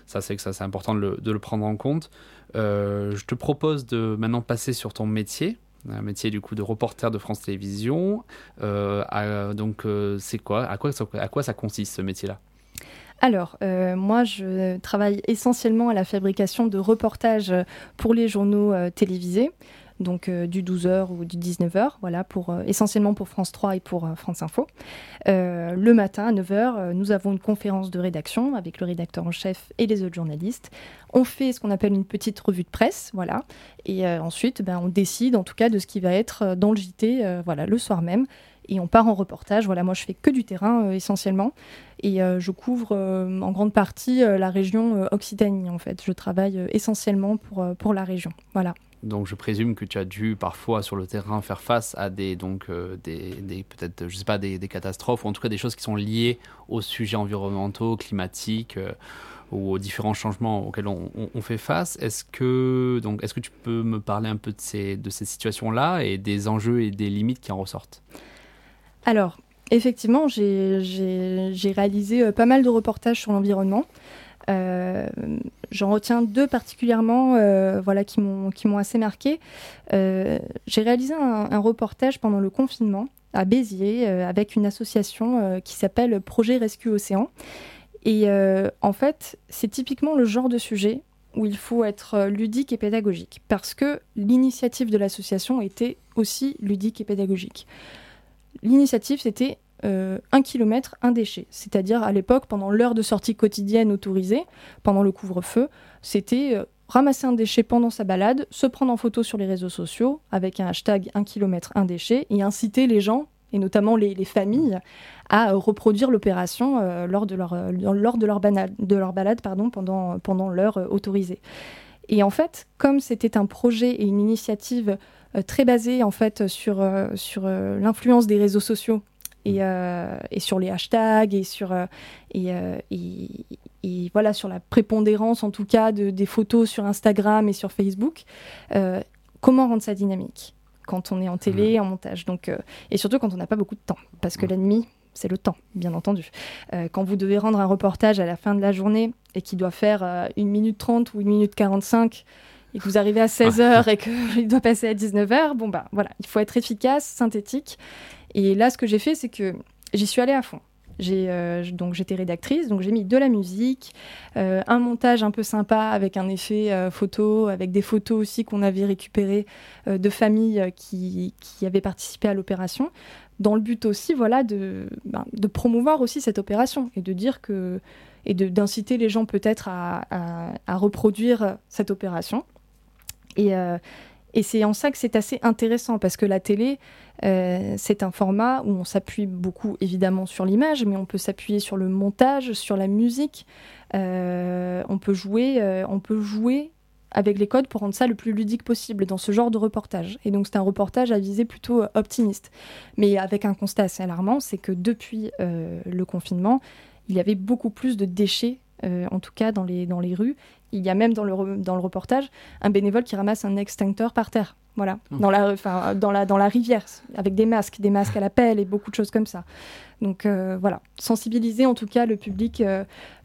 ça, c'est que ça, c'est important de le, prendre en compte. je te propose de maintenant passer sur ton métier un métier du coup de reporter de France Télévisions. Euh, donc euh, c'est quoi à, quoi à quoi ça consiste ce métier-là? Alors, euh, moi, je travaille essentiellement à la fabrication de reportages pour les journaux télévisés donc euh, du 12h ou du 19h, voilà, pour, euh, essentiellement pour France 3 et pour euh, France Info. le matin à 9h, nous avons une conférence de rédaction avec le rédacteur en chef et les autres journalistes. On fait ce qu'on appelle une petite revue de presse, voilà, et ensuite, ben, on décide en tout cas de ce qui va être dans le JT, voilà, le soir même et on part en reportage. Voilà, moi je fais que du terrain essentiellement et je couvre en grande partie la région Occitanie en fait. Je travaille essentiellement pour, pour la région. Voilà. Donc je présume que tu as dû parfois sur le terrain faire face à des donc euh, des, peut-être je sais pas des, catastrophes ou en tout cas des choses qui sont liées aux sujets environnementaux, climatiques euh, ou aux différents changements auxquels on, on, fait face. Est-ce que donc est-ce que tu peux me parler un peu de ces de ces situations là et des enjeux et des limites qui en ressortent? Alors effectivement j'ai réalisé euh, pas mal de reportages sur l'environnement. Euh, j'en retiens deux particulièrement euh, voilà, qui m'ont assez marqué. Euh, j'ai réalisé un, reportage pendant le confinement à Béziers avec une association qui s'appelle Projet Rescue Océan. Et en fait, c'est typiquement le genre de sujet où il faut être ludique et pédagogique, parce que l'initiative de l'association était aussi ludique et pédagogique. L'initiative, c'était euh, un kilomètre, un déchet. C'est-à-dire, à, l'époque, pendant l'heure de sortie quotidienne autorisée, pendant le couvre-feu, c'était euh, ramasser un déchet pendant sa balade, se prendre en photo sur les réseaux sociaux avec un hashtag un kilomètre, un déchet, et inciter les gens, et notamment les, familles, à euh, reproduire l'opération lors de leur, lors de leur, de leur balade pendant, pendant l'heure autorisée. Et en fait, comme c'était un projet et une initiative très basé en fait sur, sur l'influence des réseaux sociaux et, et, sur les hashtags et sur et, et, voilà sur la prépondérance en tout cas de, des photos sur Instagram et sur Facebook. comment rendre ça dynamique quand on est en télé, en montage? Donc, et surtout quand on n'a pas beaucoup de temps, parce que l'ennemi, c'est le temps, bien entendu. Euh, quand vous devez rendre un reportage à la fin de la journée et qui doit faire euh, 1 minute 30 ou 1 minute 45 et que vous arrivez à 16h et qu'il doit passer à 19h, bon bah voilà, il faut être efficace, synthétique. Et là, ce que j'ai fait, c'est que j'y suis allée à fond. Euh, donc j'étais rédactrice, donc j'ai mis de la musique, euh, un montage un peu sympa avec un effet photo, avec des photos aussi qu'on avait récupérées de familles qui, avaient participé à l'opération dans le but aussi voilà de, ben, promouvoir aussi cette opération et de dire que et d'inciter les gens peut-être à, à, reproduire cette opération et, euh, et c'est en ça que c'est assez intéressant parce que la télé euh, c'est un format où on s'appuie beaucoup évidemment sur l'image mais on peut s'appuyer sur le montage sur la musique euh, on peut jouer on peut jouer avec les codes pour rendre ça le plus ludique possible dans ce genre de reportage. Et donc c'est un reportage à viser plutôt euh, optimiste. Mais avec un constat assez alarmant, c'est que depuis euh, le confinement, il y avait beaucoup plus de déchets, euh, en tout cas dans les, dans les rues. Il y a même dans le, dans le reportage un bénévole qui ramasse un extincteur par terre. Voilà, mmh. dans, la, enfin, dans, la, dans la rivière, avec des masques, des masques à la pelle et beaucoup de choses comme ça. Donc voilà, sensibiliser en tout cas le public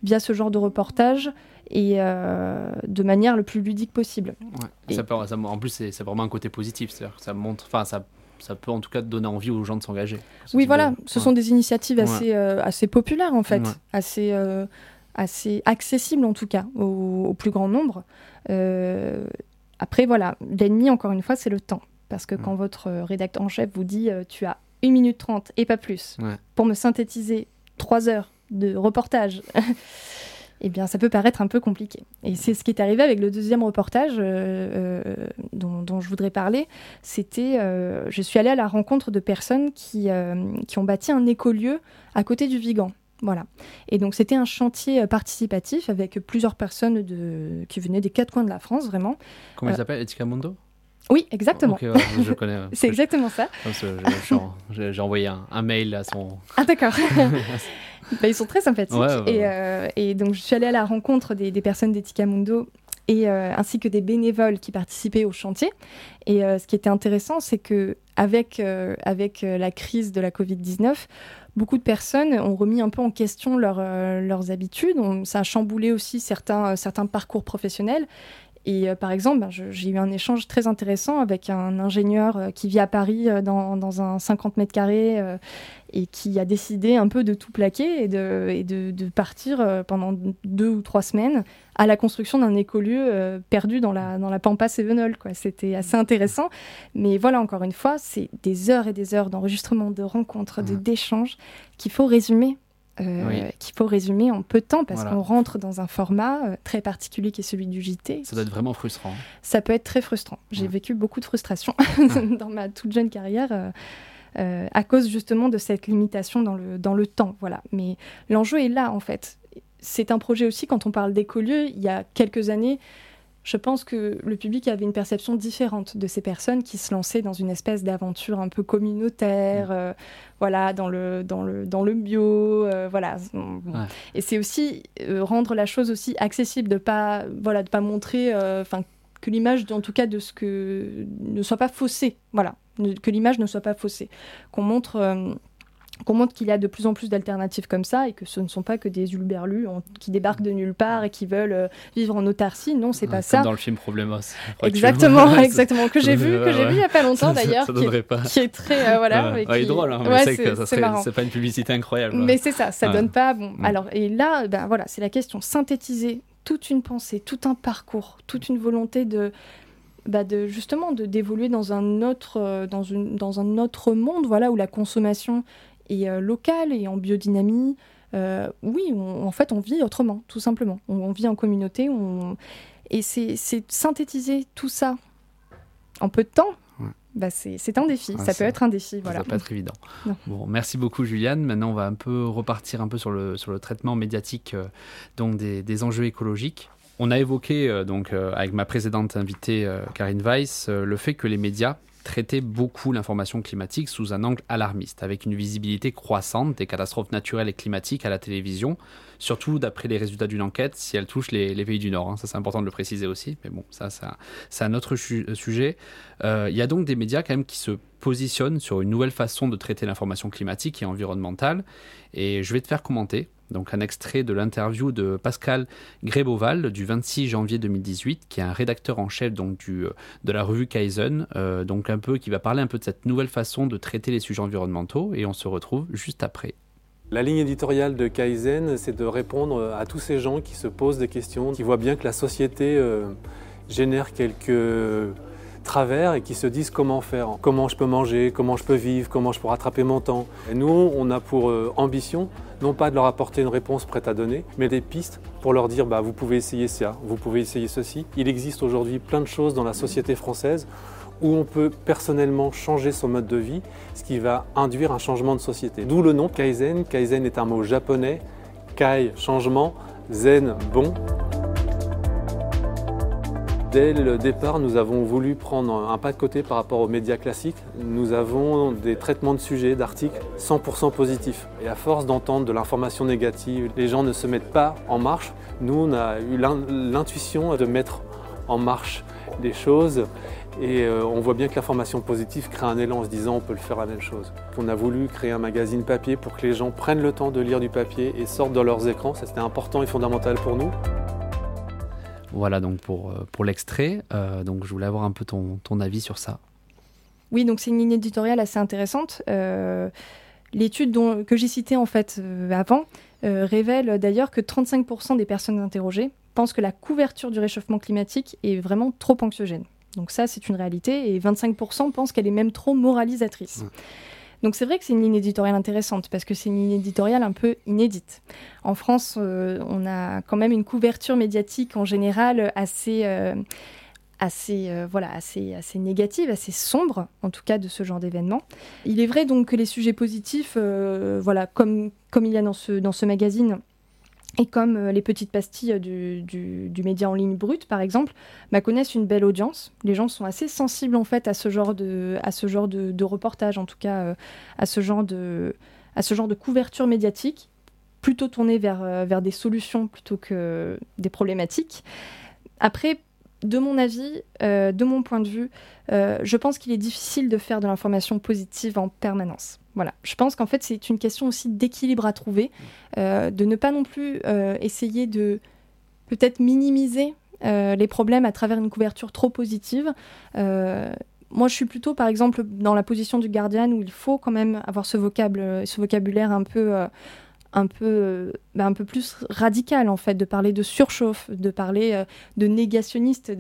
via ce genre de reportage et euh, de manière le plus ludique possible. ça en plus, c'est vraiment un côté positif, c'est-à-dire que ça montre, enfin, ça, ça peut en tout cas donner envie aux gens de s'engager. Oui, voilà, ce sont des initiatives assez, euh, assez populaires en fait, assez, euh, assez accessibles en tout cas au, plus grand nombre. après, voilà, l'ennemi, encore une fois, c'est le temps. Parce que quand votre rédacteur en chef vous dit tu as 1 minute 30 et pas plus pour me synthétiser 3 heures de reportage eh bien, ça peut paraître un peu compliqué. Et c'est ce qui est arrivé avec le deuxième reportage euh, euh, dont, je voudrais parler. C'était, euh, je suis allée à la rencontre de personnes qui, qui ont bâti un écolieu à côté du Vigan. Voilà. Et donc c'était un chantier participatif avec plusieurs personnes de... qui venaient des quatre coins de la France, vraiment. Comment il s'appelle Etika Mundo? Oui, exactement. je connais. c'est exactement ça. J'ai envoyé un, un, mail à son. Ah d'accord. Bah, ils sont très sympathiques. Euh, et, donc, je suis allée à la rencontre des, personnes d'Etikamundo et euh, ainsi que des bénévoles qui participaient au chantier. Et euh, ce qui était intéressant, c'est que avec, avec la crise de la Covid-19, beaucoup de personnes ont remis un peu en question leurs habitudes. ça a chamboulé aussi certains, certains parcours professionnels. Et par exemple, ben, j'ai eu un échange très intéressant avec un ingénieur qui vit à Paris dans, dans un 50 mètres carrés et qui a décidé un peu de tout plaquer et de, et de, de partir euh, pendant deux ou trois semaines à la construction d'un écolieu euh, perdu dans la, dans la Pampa Sévenol. C'était assez intéressant. Mais voilà, encore une fois, c'est des heures et des heures d'enregistrement, de rencontres, de, d'échanges qu'il faut résumer. Euh, qu'il faut résumer en peu de temps parce qu'on rentre dans un format très particulier qui est celui du JT. Ça doit être vraiment frustrant. Ça peut être très frustrant. J'ai vécu beaucoup de frustration dans ma toute jeune carrière. Euh, à cause justement de cette limitation dans le, dans le temps. Voilà. Mais l'enjeu est là, en fait. C'est un projet aussi, quand on parle d'écolieux, il y a quelques années, je pense que le public avait une perception différente de ces personnes qui se lançaient dans une espèce d'aventure un peu communautaire, mmh. euh, voilà, dans le, dans le, dans le bio, euh, voilà. Et c'est aussi rendre la chose aussi accessible, de pas, voilà, de pas montrer, enfin, que l'image, en tout cas, de ce que ne soit pas faussée, voilà que l'image ne soit pas faussée, qu'on montre euh, qu'on montre qu'il y a de plus en plus d'alternatives comme ça et que ce ne sont pas que des ulberlus qui débarquent de nulle part et qui veulent euh, vivre en autarcie. Non, c'est pas ça. Dans le film Problemos. Exactement, exactement. Que j'ai vu, que j'ai vu il y a pas longtemps d'ailleurs. qui, qui, est très euh, voilà. Ouais, qui... est drôle. Hein, ouais, c'est pas une publicité incroyable. Mais c'est ça, ça donne pas. Bon, mm. alors et là, ben voilà, c'est la question synthétiser toute une pensée, tout un parcours, toute une volonté de bah de justement de d'évoluer dans un autre euh, dans une dans un autre monde voilà où la consommation est euh, locale et en biodynamie euh, oui en fait on vit autrement tout simplement on, vit en communauté on... et c'est synthétiser tout ça en peu de temps bah c'est un défi, ça peut être un défi. Voilà. Ça va pas être évident. Bon, merci beaucoup Juliane. Maintenant, on va un peu repartir un peu sur le, sur le traitement médiatique donc des, des enjeux écologiques. On a évoqué, euh, donc, euh, avec ma précédente invitée, euh, Karine Weiss, le fait que les médias traiter beaucoup l'information climatique sous un angle alarmiste, avec une visibilité croissante des catastrophes naturelles et climatiques à la télévision, surtout d'après les résultats d'une enquête, si elle touche les, pays du Nord. Hein. Ça, c'est important de le préciser aussi, mais bon, ça, c'est un autre sujet. Euh, il y a donc des médias quand même qui se positionnent sur une nouvelle façon de traiter l'information climatique et environnementale, et je vais te faire commenter donc un extrait de l'interview de Pascal Gréboval du 26 janvier 2018, qui est un rédacteur en chef donc, du, euh, de la revue Kaizen, euh, donc un peu qui va parler un peu de cette nouvelle façon de traiter les sujets environnementaux, et on se retrouve juste après. La ligne éditoriale de Kaizen, c'est de répondre à tous ces gens qui se posent des questions, qui voient bien que la société euh, génère quelques travers et qui se disent comment faire, comment je peux manger, comment je peux vivre, comment je peux rattraper mon temps. Et nous, on a pour euh, ambition non pas de leur apporter une réponse prête à donner, mais des pistes pour leur dire bah, vous pouvez essayer ça, vous pouvez essayer ceci. Il existe aujourd'hui plein de choses dans la société française où on peut personnellement changer son mode de vie, ce qui va induire un changement de société. D'où le nom Kaizen. Kaizen est un mot japonais. Kai, changement, Zen, bon. Dès le départ, nous avons voulu prendre un pas de côté par rapport aux médias classiques. Nous avons des traitements de sujets, d'articles 100% positifs. Et à force d'entendre de l'information négative, les gens ne se mettent pas en marche. Nous, on a eu l'intuition de mettre en marche des choses et euh, on voit bien que l'information positive crée un élan en se disant on peut le faire la même chose. On a voulu créer un magazine papier pour que les gens prennent le temps de lire du papier et sortent de leurs écrans. Ça c'était important et fondamental pour nous. Voilà donc pour, euh, pour l'extrait. Euh, donc je voulais avoir un peu ton, ton avis sur ça. Oui, donc c'est une ligne éditoriale assez intéressante. Euh, l'étude que j'ai citée en fait avant révèle d'ailleurs que 35% des personnes interrogées pensent que la couverture du réchauffement climatique est vraiment trop anxiogène. Donc ça, c'est une réalité. Et 25% pensent qu'elle est même trop moralisatrice. Mmh. Donc c'est vrai que c'est une ligne éditoriale intéressante parce que c'est une ligne éditoriale un peu inédite. En France, euh, on a quand même une couverture médiatique en général assez, euh, assez, euh, voilà, assez, assez négative, assez sombre, en tout cas de ce genre d'événement. Il est vrai donc que les sujets positifs, voilà, comme, comme il y a dans ce, dans ce magazine, et comme euh, les petites pastilles du, du, média en ligne brut, par exemple, bah, connaissent une belle audience. Les gens sont assez sensibles en fait à ce genre de, à ce genre de, reportage, en tout cas euh, à, ce genre de, à ce genre de couverture médiatique, plutôt tournée vers, euh, vers des solutions plutôt que des problématiques. Après, de mon avis, de mon point de vue, je pense qu'il est difficile de faire de l'information positive en permanence. Je pense qu'en fait c'est une question aussi d'équilibre à trouver, euh, de ne pas non plus euh, essayer de peut-être minimiser euh, les problèmes à travers une couverture trop positive. moi je suis plutôt par exemple dans la position du Guardian où il faut quand même avoir ce vocabulaire un peu... un peu, bah, un peu plus radical en fait, de parler de surchauffe, de parler de négationniste,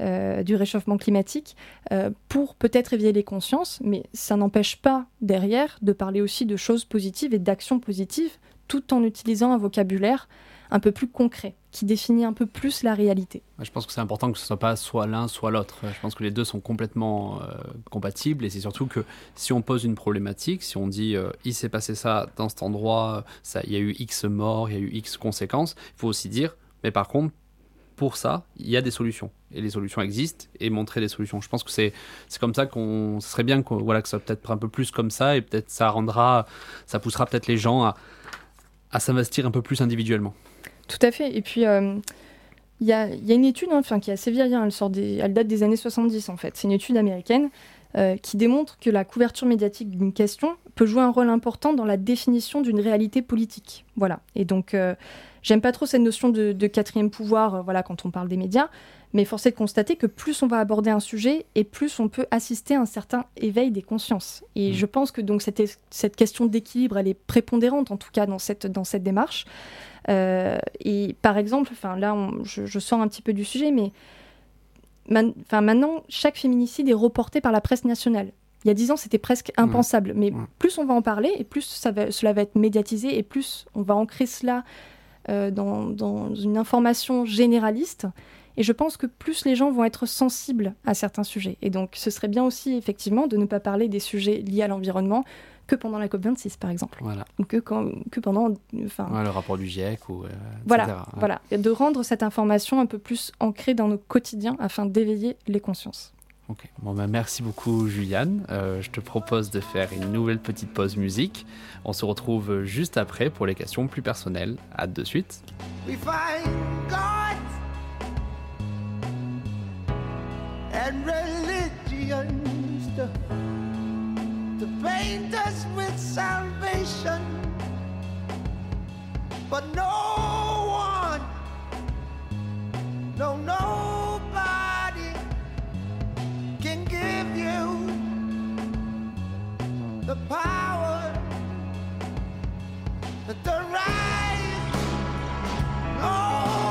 euh, du réchauffement climatique euh, pour peut-être éveiller les consciences, mais ça n'empêche pas derrière de parler aussi de choses positives et d'actions positives tout en utilisant un vocabulaire un peu plus concret, qui définit un peu plus la réalité. Je pense que c'est important que ce soit pas soit l'un, soit l'autre. Je pense que les deux sont complètement euh, compatibles et c'est surtout que si on pose une problématique, si on dit il s'est passé ça dans cet endroit, il y a eu X morts, il y a eu X conséquences, il faut aussi dire mais par contre, pour ça, il y a des solutions. Et les solutions existent et montrer des solutions. Je pense que c'est comme ça qu'on. Ce serait bien que, voilà, que ça peut-être un peu plus comme ça et peut-être ça rendra. Ça poussera peut-être les gens à, à s'investir un peu plus individuellement. Tout à fait. Et puis. Euh, il y, a, une étude hein, qui est assez vieille, hein, elle, sort des, elle date des années 70 en fait. C'est une étude américaine euh, qui démontre que la couverture médiatique d'une question peut jouer un rôle important dans la définition d'une réalité politique. Voilà. Et donc, euh, J'aime pas trop cette notion de, quatrième pouvoir, euh, voilà, quand on parle des médias, mais force est de constater que plus on va aborder un sujet et plus on peut assister à un certain éveil des consciences. Et mmh. je pense que donc cette, cette question d'équilibre, elle est prépondérante en tout cas dans cette, dans cette démarche. Et par exemple, enfin là, je, sors un petit peu du sujet, mais enfin maintenant, chaque féminicide est reporté par la presse nationale. Il y a dix ans, c'était presque impensable. Mais plus on va en parler, et plus ça va, cela va être médiatisé, et plus on va ancrer cela euh, dans, une information généraliste. Et je pense que plus les gens vont être sensibles à certains sujets. Et donc, ce serait bien aussi, effectivement, de ne pas parler des sujets liés à l'environnement que pendant la COP26, par exemple. Voilà. Ou que, quand, que pendant. Enfin, le rapport du GIEC, ou. Euh, voilà, voilà. Et de rendre cette information un peu plus ancrée dans nos quotidiens afin d'éveiller les consciences. Ok, bon bah merci beaucoup Juliane. Euh, je te propose de faire une nouvelle petite pause musique. On se retrouve juste après pour les questions plus personnelles. À de suite. we find God and religions to, to paint us with salvation. But no one, no, nobody can give you the power to rise over oh.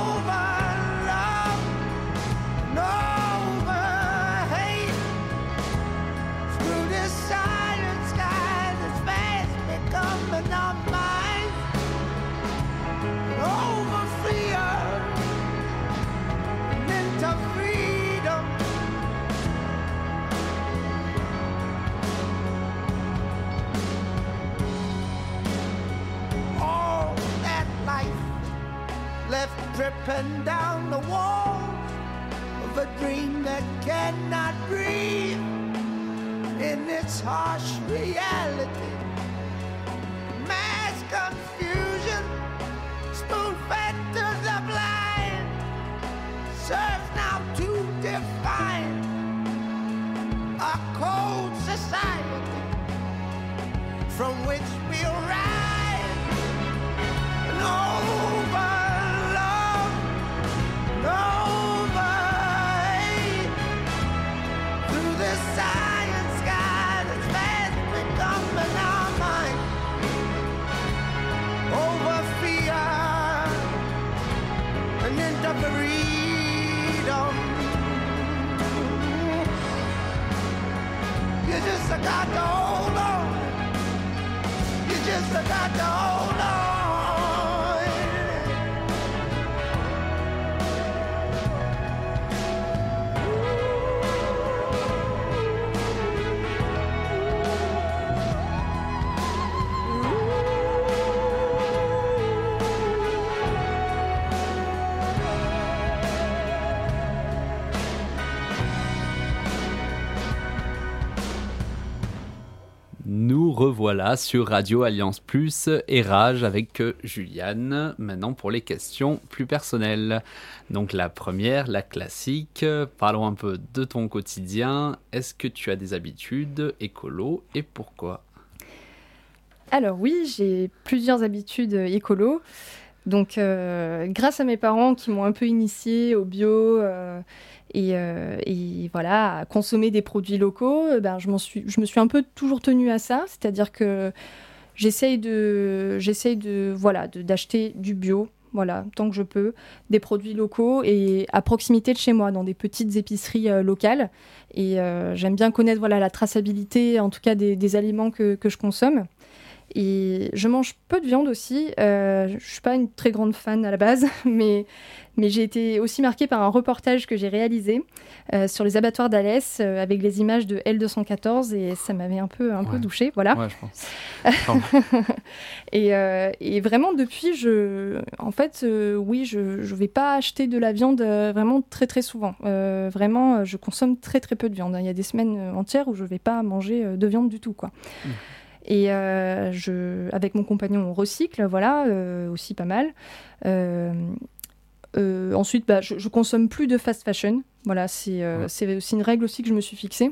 Left dripping down the walls of a dream that cannot breathe in its harsh reality. Got to hold on. You just to revoilà sur Radio Alliance Plus et Rage avec euh, Juliane. Maintenant pour les questions plus personnelles. Donc la première, la classique. Parlons un peu de ton quotidien. Est-ce que tu as des habitudes écolo et pourquoi? Alors oui, j'ai plusieurs habitudes euh, écolo. Donc euh, grâce à mes parents qui m'ont un peu initié au bio et, euh, et voilà, à consommer des produits locaux, euh, ben, je, suis, je me suis un peu toujours tenue à ça. C'est-à-dire que j'essaye de, j'essaye de, voilà, d'acheter du bio. Voilà, tant que je peux, des produits locaux et à proximité de chez moi, dans des petites épiceries euh, locales. Et j'aime bien connaître voilà, la traçabilité, en tout cas des, aliments que je consomme. Et je mange peu de viande aussi. Euh, je suis pas une très grande fan à la base, mais, mais j'ai été aussi marquée par un reportage que j'ai réalisé euh, sur les abattoirs d'Alès euh, avec les images de L214 et ça m'avait un peu, un peu Ouais. touchée. Voilà. Ouais, je pense. Et, euh, et vraiment, depuis, je, en fait, oui, je ne vais pas acheter de la viande vraiment très très souvent. Vraiment, je consomme très très peu de viande. Il y a des semaines entières où je ne vais pas manger de viande du tout, quoi. Mhm. Et euh, je, avec mon compagnon, on recycle, voilà, euh, aussi pas mal. Euh, ensuite, bah, je, je consomme plus de fast fashion. Voilà, c'est Ouais. c'est aussi une règle aussi que je me suis fixée.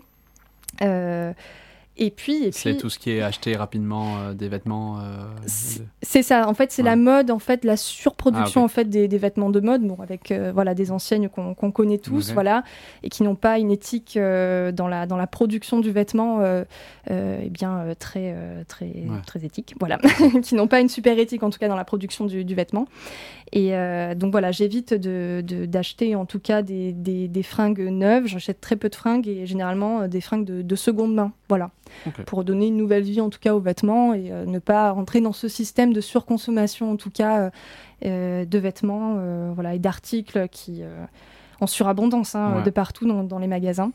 Et puis, et C'est puis, tout ce qui est acheter rapidement euh, des vêtements. euh, C'est- de- c'est ça, en fait, c'est Ouais. la mode, en fait, la surproduction Ah, en fait des, des vêtements de mode, bon, avec euh, voilà des enseignes qu'on qu'on connaît tous, voilà, et qui n'ont pas une éthique dans la dans la production du vêtement, eh bien très très Ouais. très éthique, voilà, qui n'ont pas une super éthique en tout cas dans la production du, du vêtement. Et donc voilà, j'évite de de- d'acheter en tout cas des, des, des fringues neuves. J'achète très peu de fringues et généralement des fringues de, de seconde main, voilà, pour donner une nouvelle vie en tout cas aux vêtements et euh, ne pas rentrer dans ce système de surconsommation en tout cas euh, euh, de vêtements, euh, voilà, et d'articles qui en surabondance hein, Ouais. de partout dans, dans les magasins.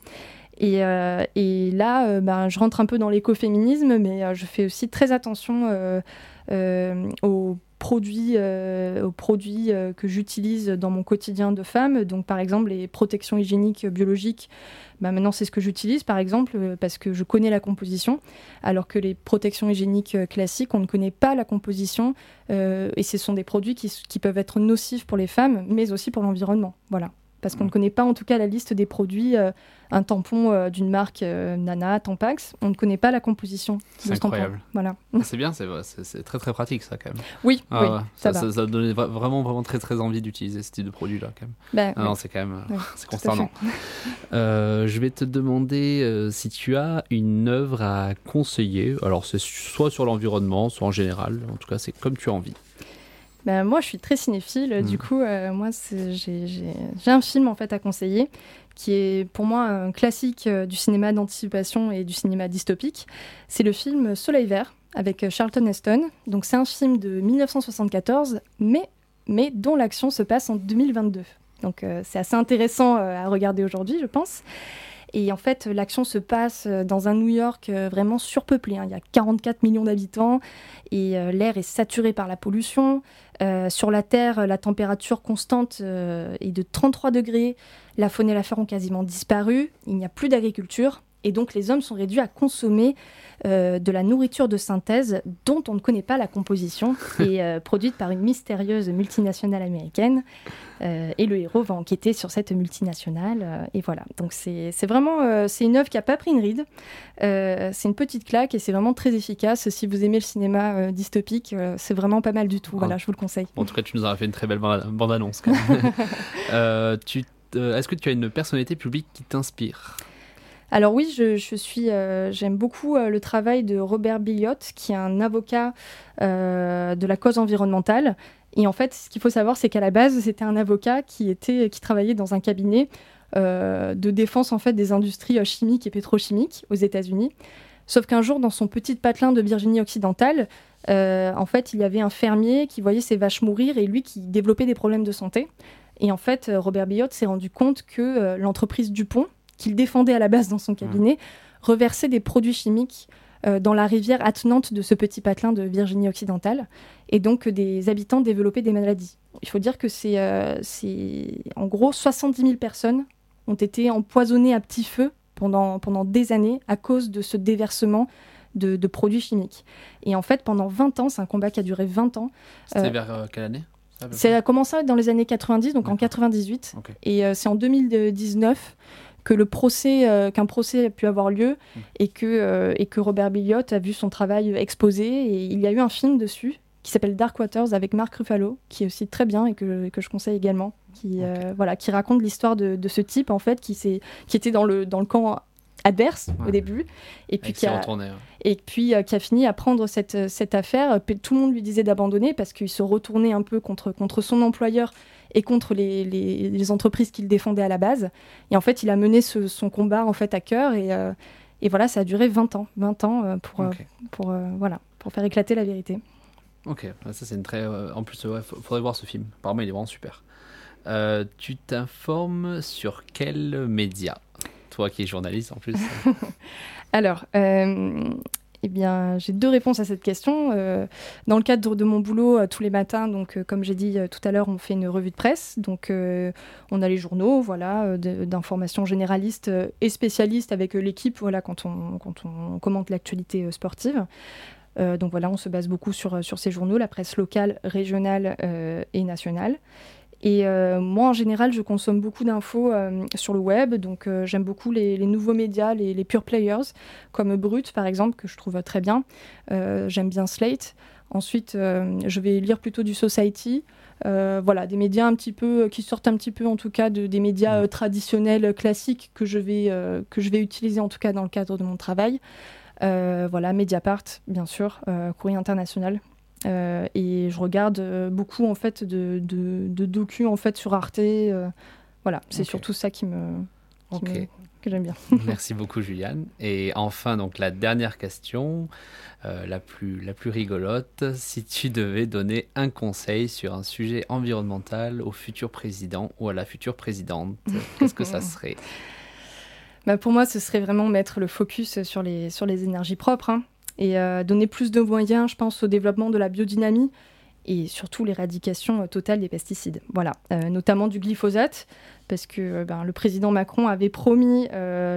Et, et là, ben, je rentre un peu dans l'écoféminisme, mais je fais aussi très attention aux produits, euh, aux produits euh, que j'utilise dans mon quotidien de femme. Donc, par exemple, les protections hygiéniques biologiques. Bah, maintenant, c'est ce que j'utilise, par exemple, euh, parce que je connais la composition, alors que les protections hygiéniques euh, classiques, on ne connaît pas la composition, euh, et ce sont des produits qui, qui peuvent être nocifs pour les femmes, mais aussi pour l'environnement. Voilà. Parce qu'on ne connaît pas en tout cas la liste des produits, euh, un tampon euh, d'une marque euh, Nana, Tampax, on ne connaît pas la composition C'est ce incroyable. Voilà. C'est bien, c'est très très pratique ça quand même. Oui, Ah oui, ouais, ça, ça, va. ça, ça donnait vra- vraiment vraiment très très envie d'utiliser ce type de produit là quand même. Bah, Ah oui. c'est quand même Oui, c'est. Euh, je vais te demander si tu as une œuvre à conseiller. Alors c'est soit sur l'environnement, soit en général. En tout cas, c'est comme tu as envie. Bah, moi, je suis très cinéphile. Mm. Du coup, euh, moi, j'ai un film en fait à conseiller qui est pour moi un classique euh, du cinéma d'anticipation et du cinéma dystopique. C'est le film Soleil Vert avec euh, Charlton Heston. Donc, c'est un film de 1974, mais, mais dont l'action se passe en 2022. Donc, euh, c'est assez intéressant à regarder aujourd'hui, je pense. Et en fait, l'action se passe euh, dans un New York euh, vraiment surpeuplé. hein. Il y a 44 millions d'habitants et euh, l'air est saturé par la pollution. Sur la Terre, la température constante est de 33 degrés. La faune et la flore ont quasiment disparu. Il n'y a plus d'agriculture. Et donc les hommes sont réduits à consommer euh, de la nourriture de synthèse dont on ne connaît pas la composition et euh, produite par une mystérieuse multinationale américaine. Euh, et le héros va enquêter sur cette multinationale. euh, et voilà. Donc c'est vraiment c'est une œuvre qui n'a pas pris une ride. C'est une petite claque et c'est vraiment très efficace. Si vous aimez le cinéma dystopique, c'est vraiment pas mal du tout. Voilà, je vous le conseille. En tout cas, tu nous as fait une très belle bande- bande-annonce. Est-ce que tu as une personnalité publique qui t'inspire? Alors oui, je, suis, euh, j'aime beaucoup euh, le travail de Robert Billiot, qui est un avocat euh, de la cause environnementale. Et en fait, ce qu'il faut savoir, c'est qu'à la base, c'était un avocat qui était, qui travaillait dans un cabinet de défense en fait des industries chimiques et pétrochimiques aux États-Unis. Sauf qu'un jour, dans son petit patelin de Virginie occidentale, en fait, il y avait un fermier qui voyait ses vaches mourir et lui qui développait des problèmes de santé. Et en fait, Robert Billiot s'est rendu compte que l'entreprise Dupont, qu'il défendait à la base dans son cabinet, reversait des produits chimiques euh, dans la rivière attenante de ce petit patelin de Virginie occidentale. Et donc, euh, des habitants développaient des maladies. Il faut dire que c'est, euh, en gros 70 000 personnes ont été empoisonnées à petit feu pendant, pendant des années à cause de ce déversement de, de produits chimiques. Et en fait, pendant 20 ans, c'est un combat qui a duré 20 ans. C'était Euh, vers euh, quelle année ça, Ça a commencé dans les années 90, donc en D'accord. 98. Ok. Et euh, c'est en 2019 que le procès, euh, qu'un procès a pu avoir lieu Mm. et, que, euh, et que Robert Billiot a vu son travail exposé. Et il y a eu un film dessus qui s'appelle Dark Waters avec Mark Ruffalo, qui est aussi très bien et que, que je conseille également, qui, euh, voilà, qui raconte l'histoire de, de ce type en fait qui, qui était dans le, dans le camp adverse au début et puis qui a, retourné. ouais. Et puis euh, qui a fini à prendre cette, cette affaire. Puis Tout le monde lui disait d'abandonner parce qu'il se retournait un peu contre, contre son employeur et contre les, les- les entreprises qu'il défendait à la base. Et en fait, il a mené ce- son combat en fait à cœur et, euh, et voilà, ça a duré 20 ans, 20 ans euh, pour, euh, pour, euh, voilà, pour faire éclater la vérité. Ok, bah, ça c'est une très. euh, en plus, ouais, fa- faudrait voir ce film. Apparemment, il est vraiment super. Euh, tu t'informes sur quel média? Toi qui es journaliste en plus. Alors, euh, eh bien, j'ai deux réponses à cette question. Euh, dans le cadre de mon boulot, euh, tous les matins, donc comme j'ai dit tout à l'heure, on fait une revue de presse. Donc, on a les journaux, voilà, d'informations généralistes et spécialistes avec l'équipe, voilà, quand on, commente l'actualité sportive. Donc voilà, on se base beaucoup sur, ces journaux, la presse locale, régionale et nationale. Et euh, moi, en général, je consomme beaucoup d'infos euh, sur le web. Donc, euh, j'aime beaucoup les, nouveaux médias, les, pure players, comme Brut, par exemple, que je trouve très bien. J'aime bien Slate. Ensuite, je vais lire plutôt du Society. Voilà, des médias un petit peu qui sortent un petit peu, en tout cas, de, des médias traditionnels, classiques que je vais que je vais utiliser en tout cas dans le cadre de mon travail. Voilà, Mediapart, bien sûr, Courrier international. Euh, et je regarde euh, beaucoup en fait de, de, de docu en fait sur Arte. euh, voilà, c'est surtout ça qui me, qui Ok. me- que j'aime bien. Merci beaucoup, Juliane. Et enfin, donc la dernière question, la, plus, la plus rigolote. Si tu devais donner un conseil sur un sujet environnemental au futur président ou à la future présidente, qu'est-ce que ça serait? Bah, pour moi, ce serait vraiment mettre le focus sur les, sur les énergies propres hein, et euh, donner plus de moyens, je pense, au développement de la biodynamie et surtout l'éradication totale des pesticides. Voilà, notamment du glyphosate, parce que ben, le président Macron avait promis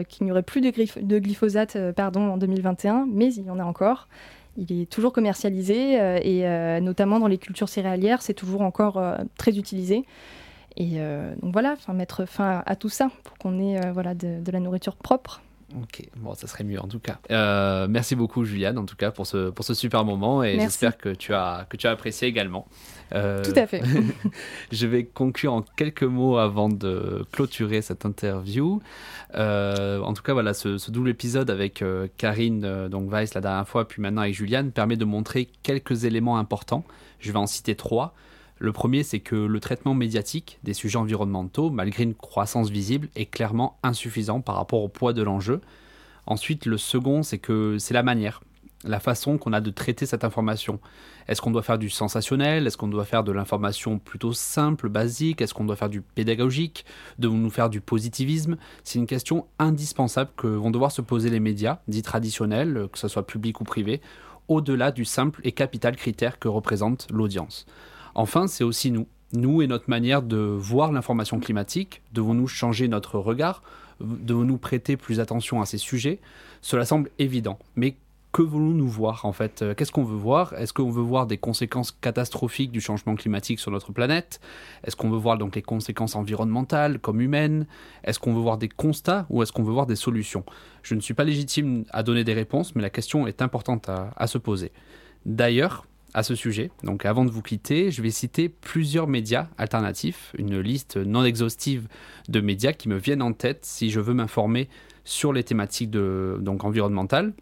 qu'il n'y aurait plus de, de glyphosate pardon, en 2021, mais il y en a encore. Il est toujours commercialisé et notamment dans les cultures céréalières, c'est toujours encore très utilisé. Et donc voilà, mettre fin à, tout ça pour qu'on ait voilà, de la nourriture propre. Ok, bon, ça serait mieux en tout cas. Euh, merci beaucoup, Juliane, en tout cas, pour ce, pour ce super moment et j'espère que tu as, que tu as apprécié également. Euh, tout à fait. je vais conclure en quelques mots avant de clôturer cette interview. Euh, en tout cas, voilà, ce, double épisode avec Karine donc Weiss la dernière fois, puis maintenant avec Juliane, permet de montrer quelques éléments importants. Je vais en citer trois. Le premier, c'est que le traitement médiatique des sujets environnementaux, malgré une croissance visible, est clairement insuffisant par rapport au poids de l'enjeu. Ensuite, le second, c'est que c'est la manière, la façon qu'on a de traiter cette information. Est-ce qu'on doit faire du sensationnel? Est-ce qu'on doit faire de l'information plutôt simple, basique? Est-ce qu'on doit faire du pédagogique? Devons-nous faire du positivisme? C'est une question indispensable que vont devoir se poser les médias, dits traditionnels, que ce soit public ou privé, au-delà du simple et capital critère que représente l'audience. Enfin, c'est aussi nous. Nous et notre manière de voir l'information climatique. Devons-nous changer notre regard? Devons-nous prêter plus attention à ces sujets? Cela semble évident. Mais que voulons-nous voir en fait? Qu'est-ce qu'on veut voir? Est-ce qu'on veut voir des conséquences catastrophiques du changement climatique sur notre planète? Est-ce qu'on veut voir donc les conséquences environnementales comme humaines? Est-ce qu'on veut voir des constats ou est-ce qu'on veut voir des solutions? Je ne suis pas légitime à donner des réponses, mais la question est importante à, à se poser. D'ailleurs, à ce sujet. Donc avant de vous quitter, je vais citer plusieurs médias alternatifs, une liste non exhaustive de médias qui me viennent en tête si je veux m'informer sur les thématiques de, donc environnementales.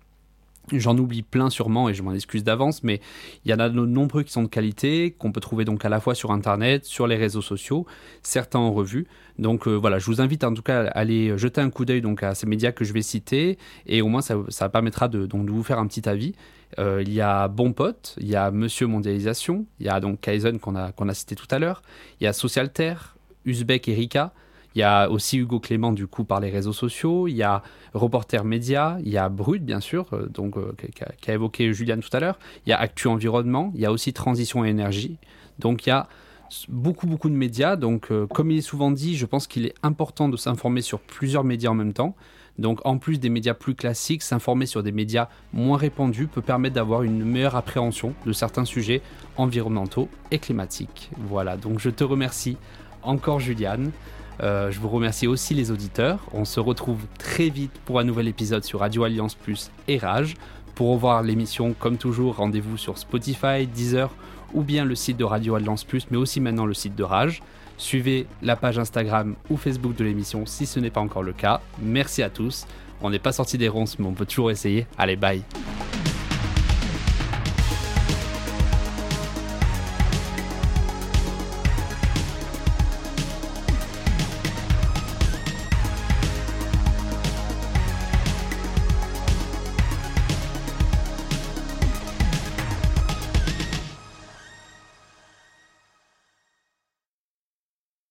J'en oublie plein sûrement et je m'en excuse d'avance, mais il y en a de nombreux qui sont de qualité, qu'on peut trouver donc à la fois sur Internet, sur les réseaux sociaux, certains en revue. Donc euh, voilà, je vous invite en tout cas à aller jeter un coup d'œil donc à ces médias que je vais citer et au moins ça, ça permettra de, donc, de vous faire un petit avis. Euh, il y a Bon Pote, il y a Monsieur Mondialisation, il y a donc Kaizen qu'on a, cité tout à l'heure, il y a Socialter, Uzbek et Rika, il y a aussi Hugo Clément du coup par les réseaux sociaux, il y a Reporter Média, il y a Brut bien sûr, euh, donc euh, qu'a évoqué Juliane tout à l'heure, il y a Actu Environnement, il y a aussi Transition et Énergie. Donc il y a beaucoup beaucoup de médias. Donc comme il est souvent dit, je pense qu'il est important de s'informer sur plusieurs médias en même temps. Donc en plus des médias plus classiques, s'informer sur des médias moins répandus peut permettre d'avoir une meilleure appréhension de certains sujets environnementaux et climatiques. Voilà, donc je te remercie encore Juliane. Euh, je vous remercie aussi les auditeurs. On se retrouve très vite pour un nouvel épisode sur Radio Alliance Plus et Rage. Pour revoir l'émission, comme toujours, rendez-vous sur Spotify, Deezer ou bien le site de Radio Alliance Plus, mais aussi maintenant le site de Rage. Suivez la page Instagram ou Facebook de l'émission si ce n'est pas encore le cas. Merci à tous. On n'est pas sorti des ronces, mais on peut toujours essayer. Allez, bye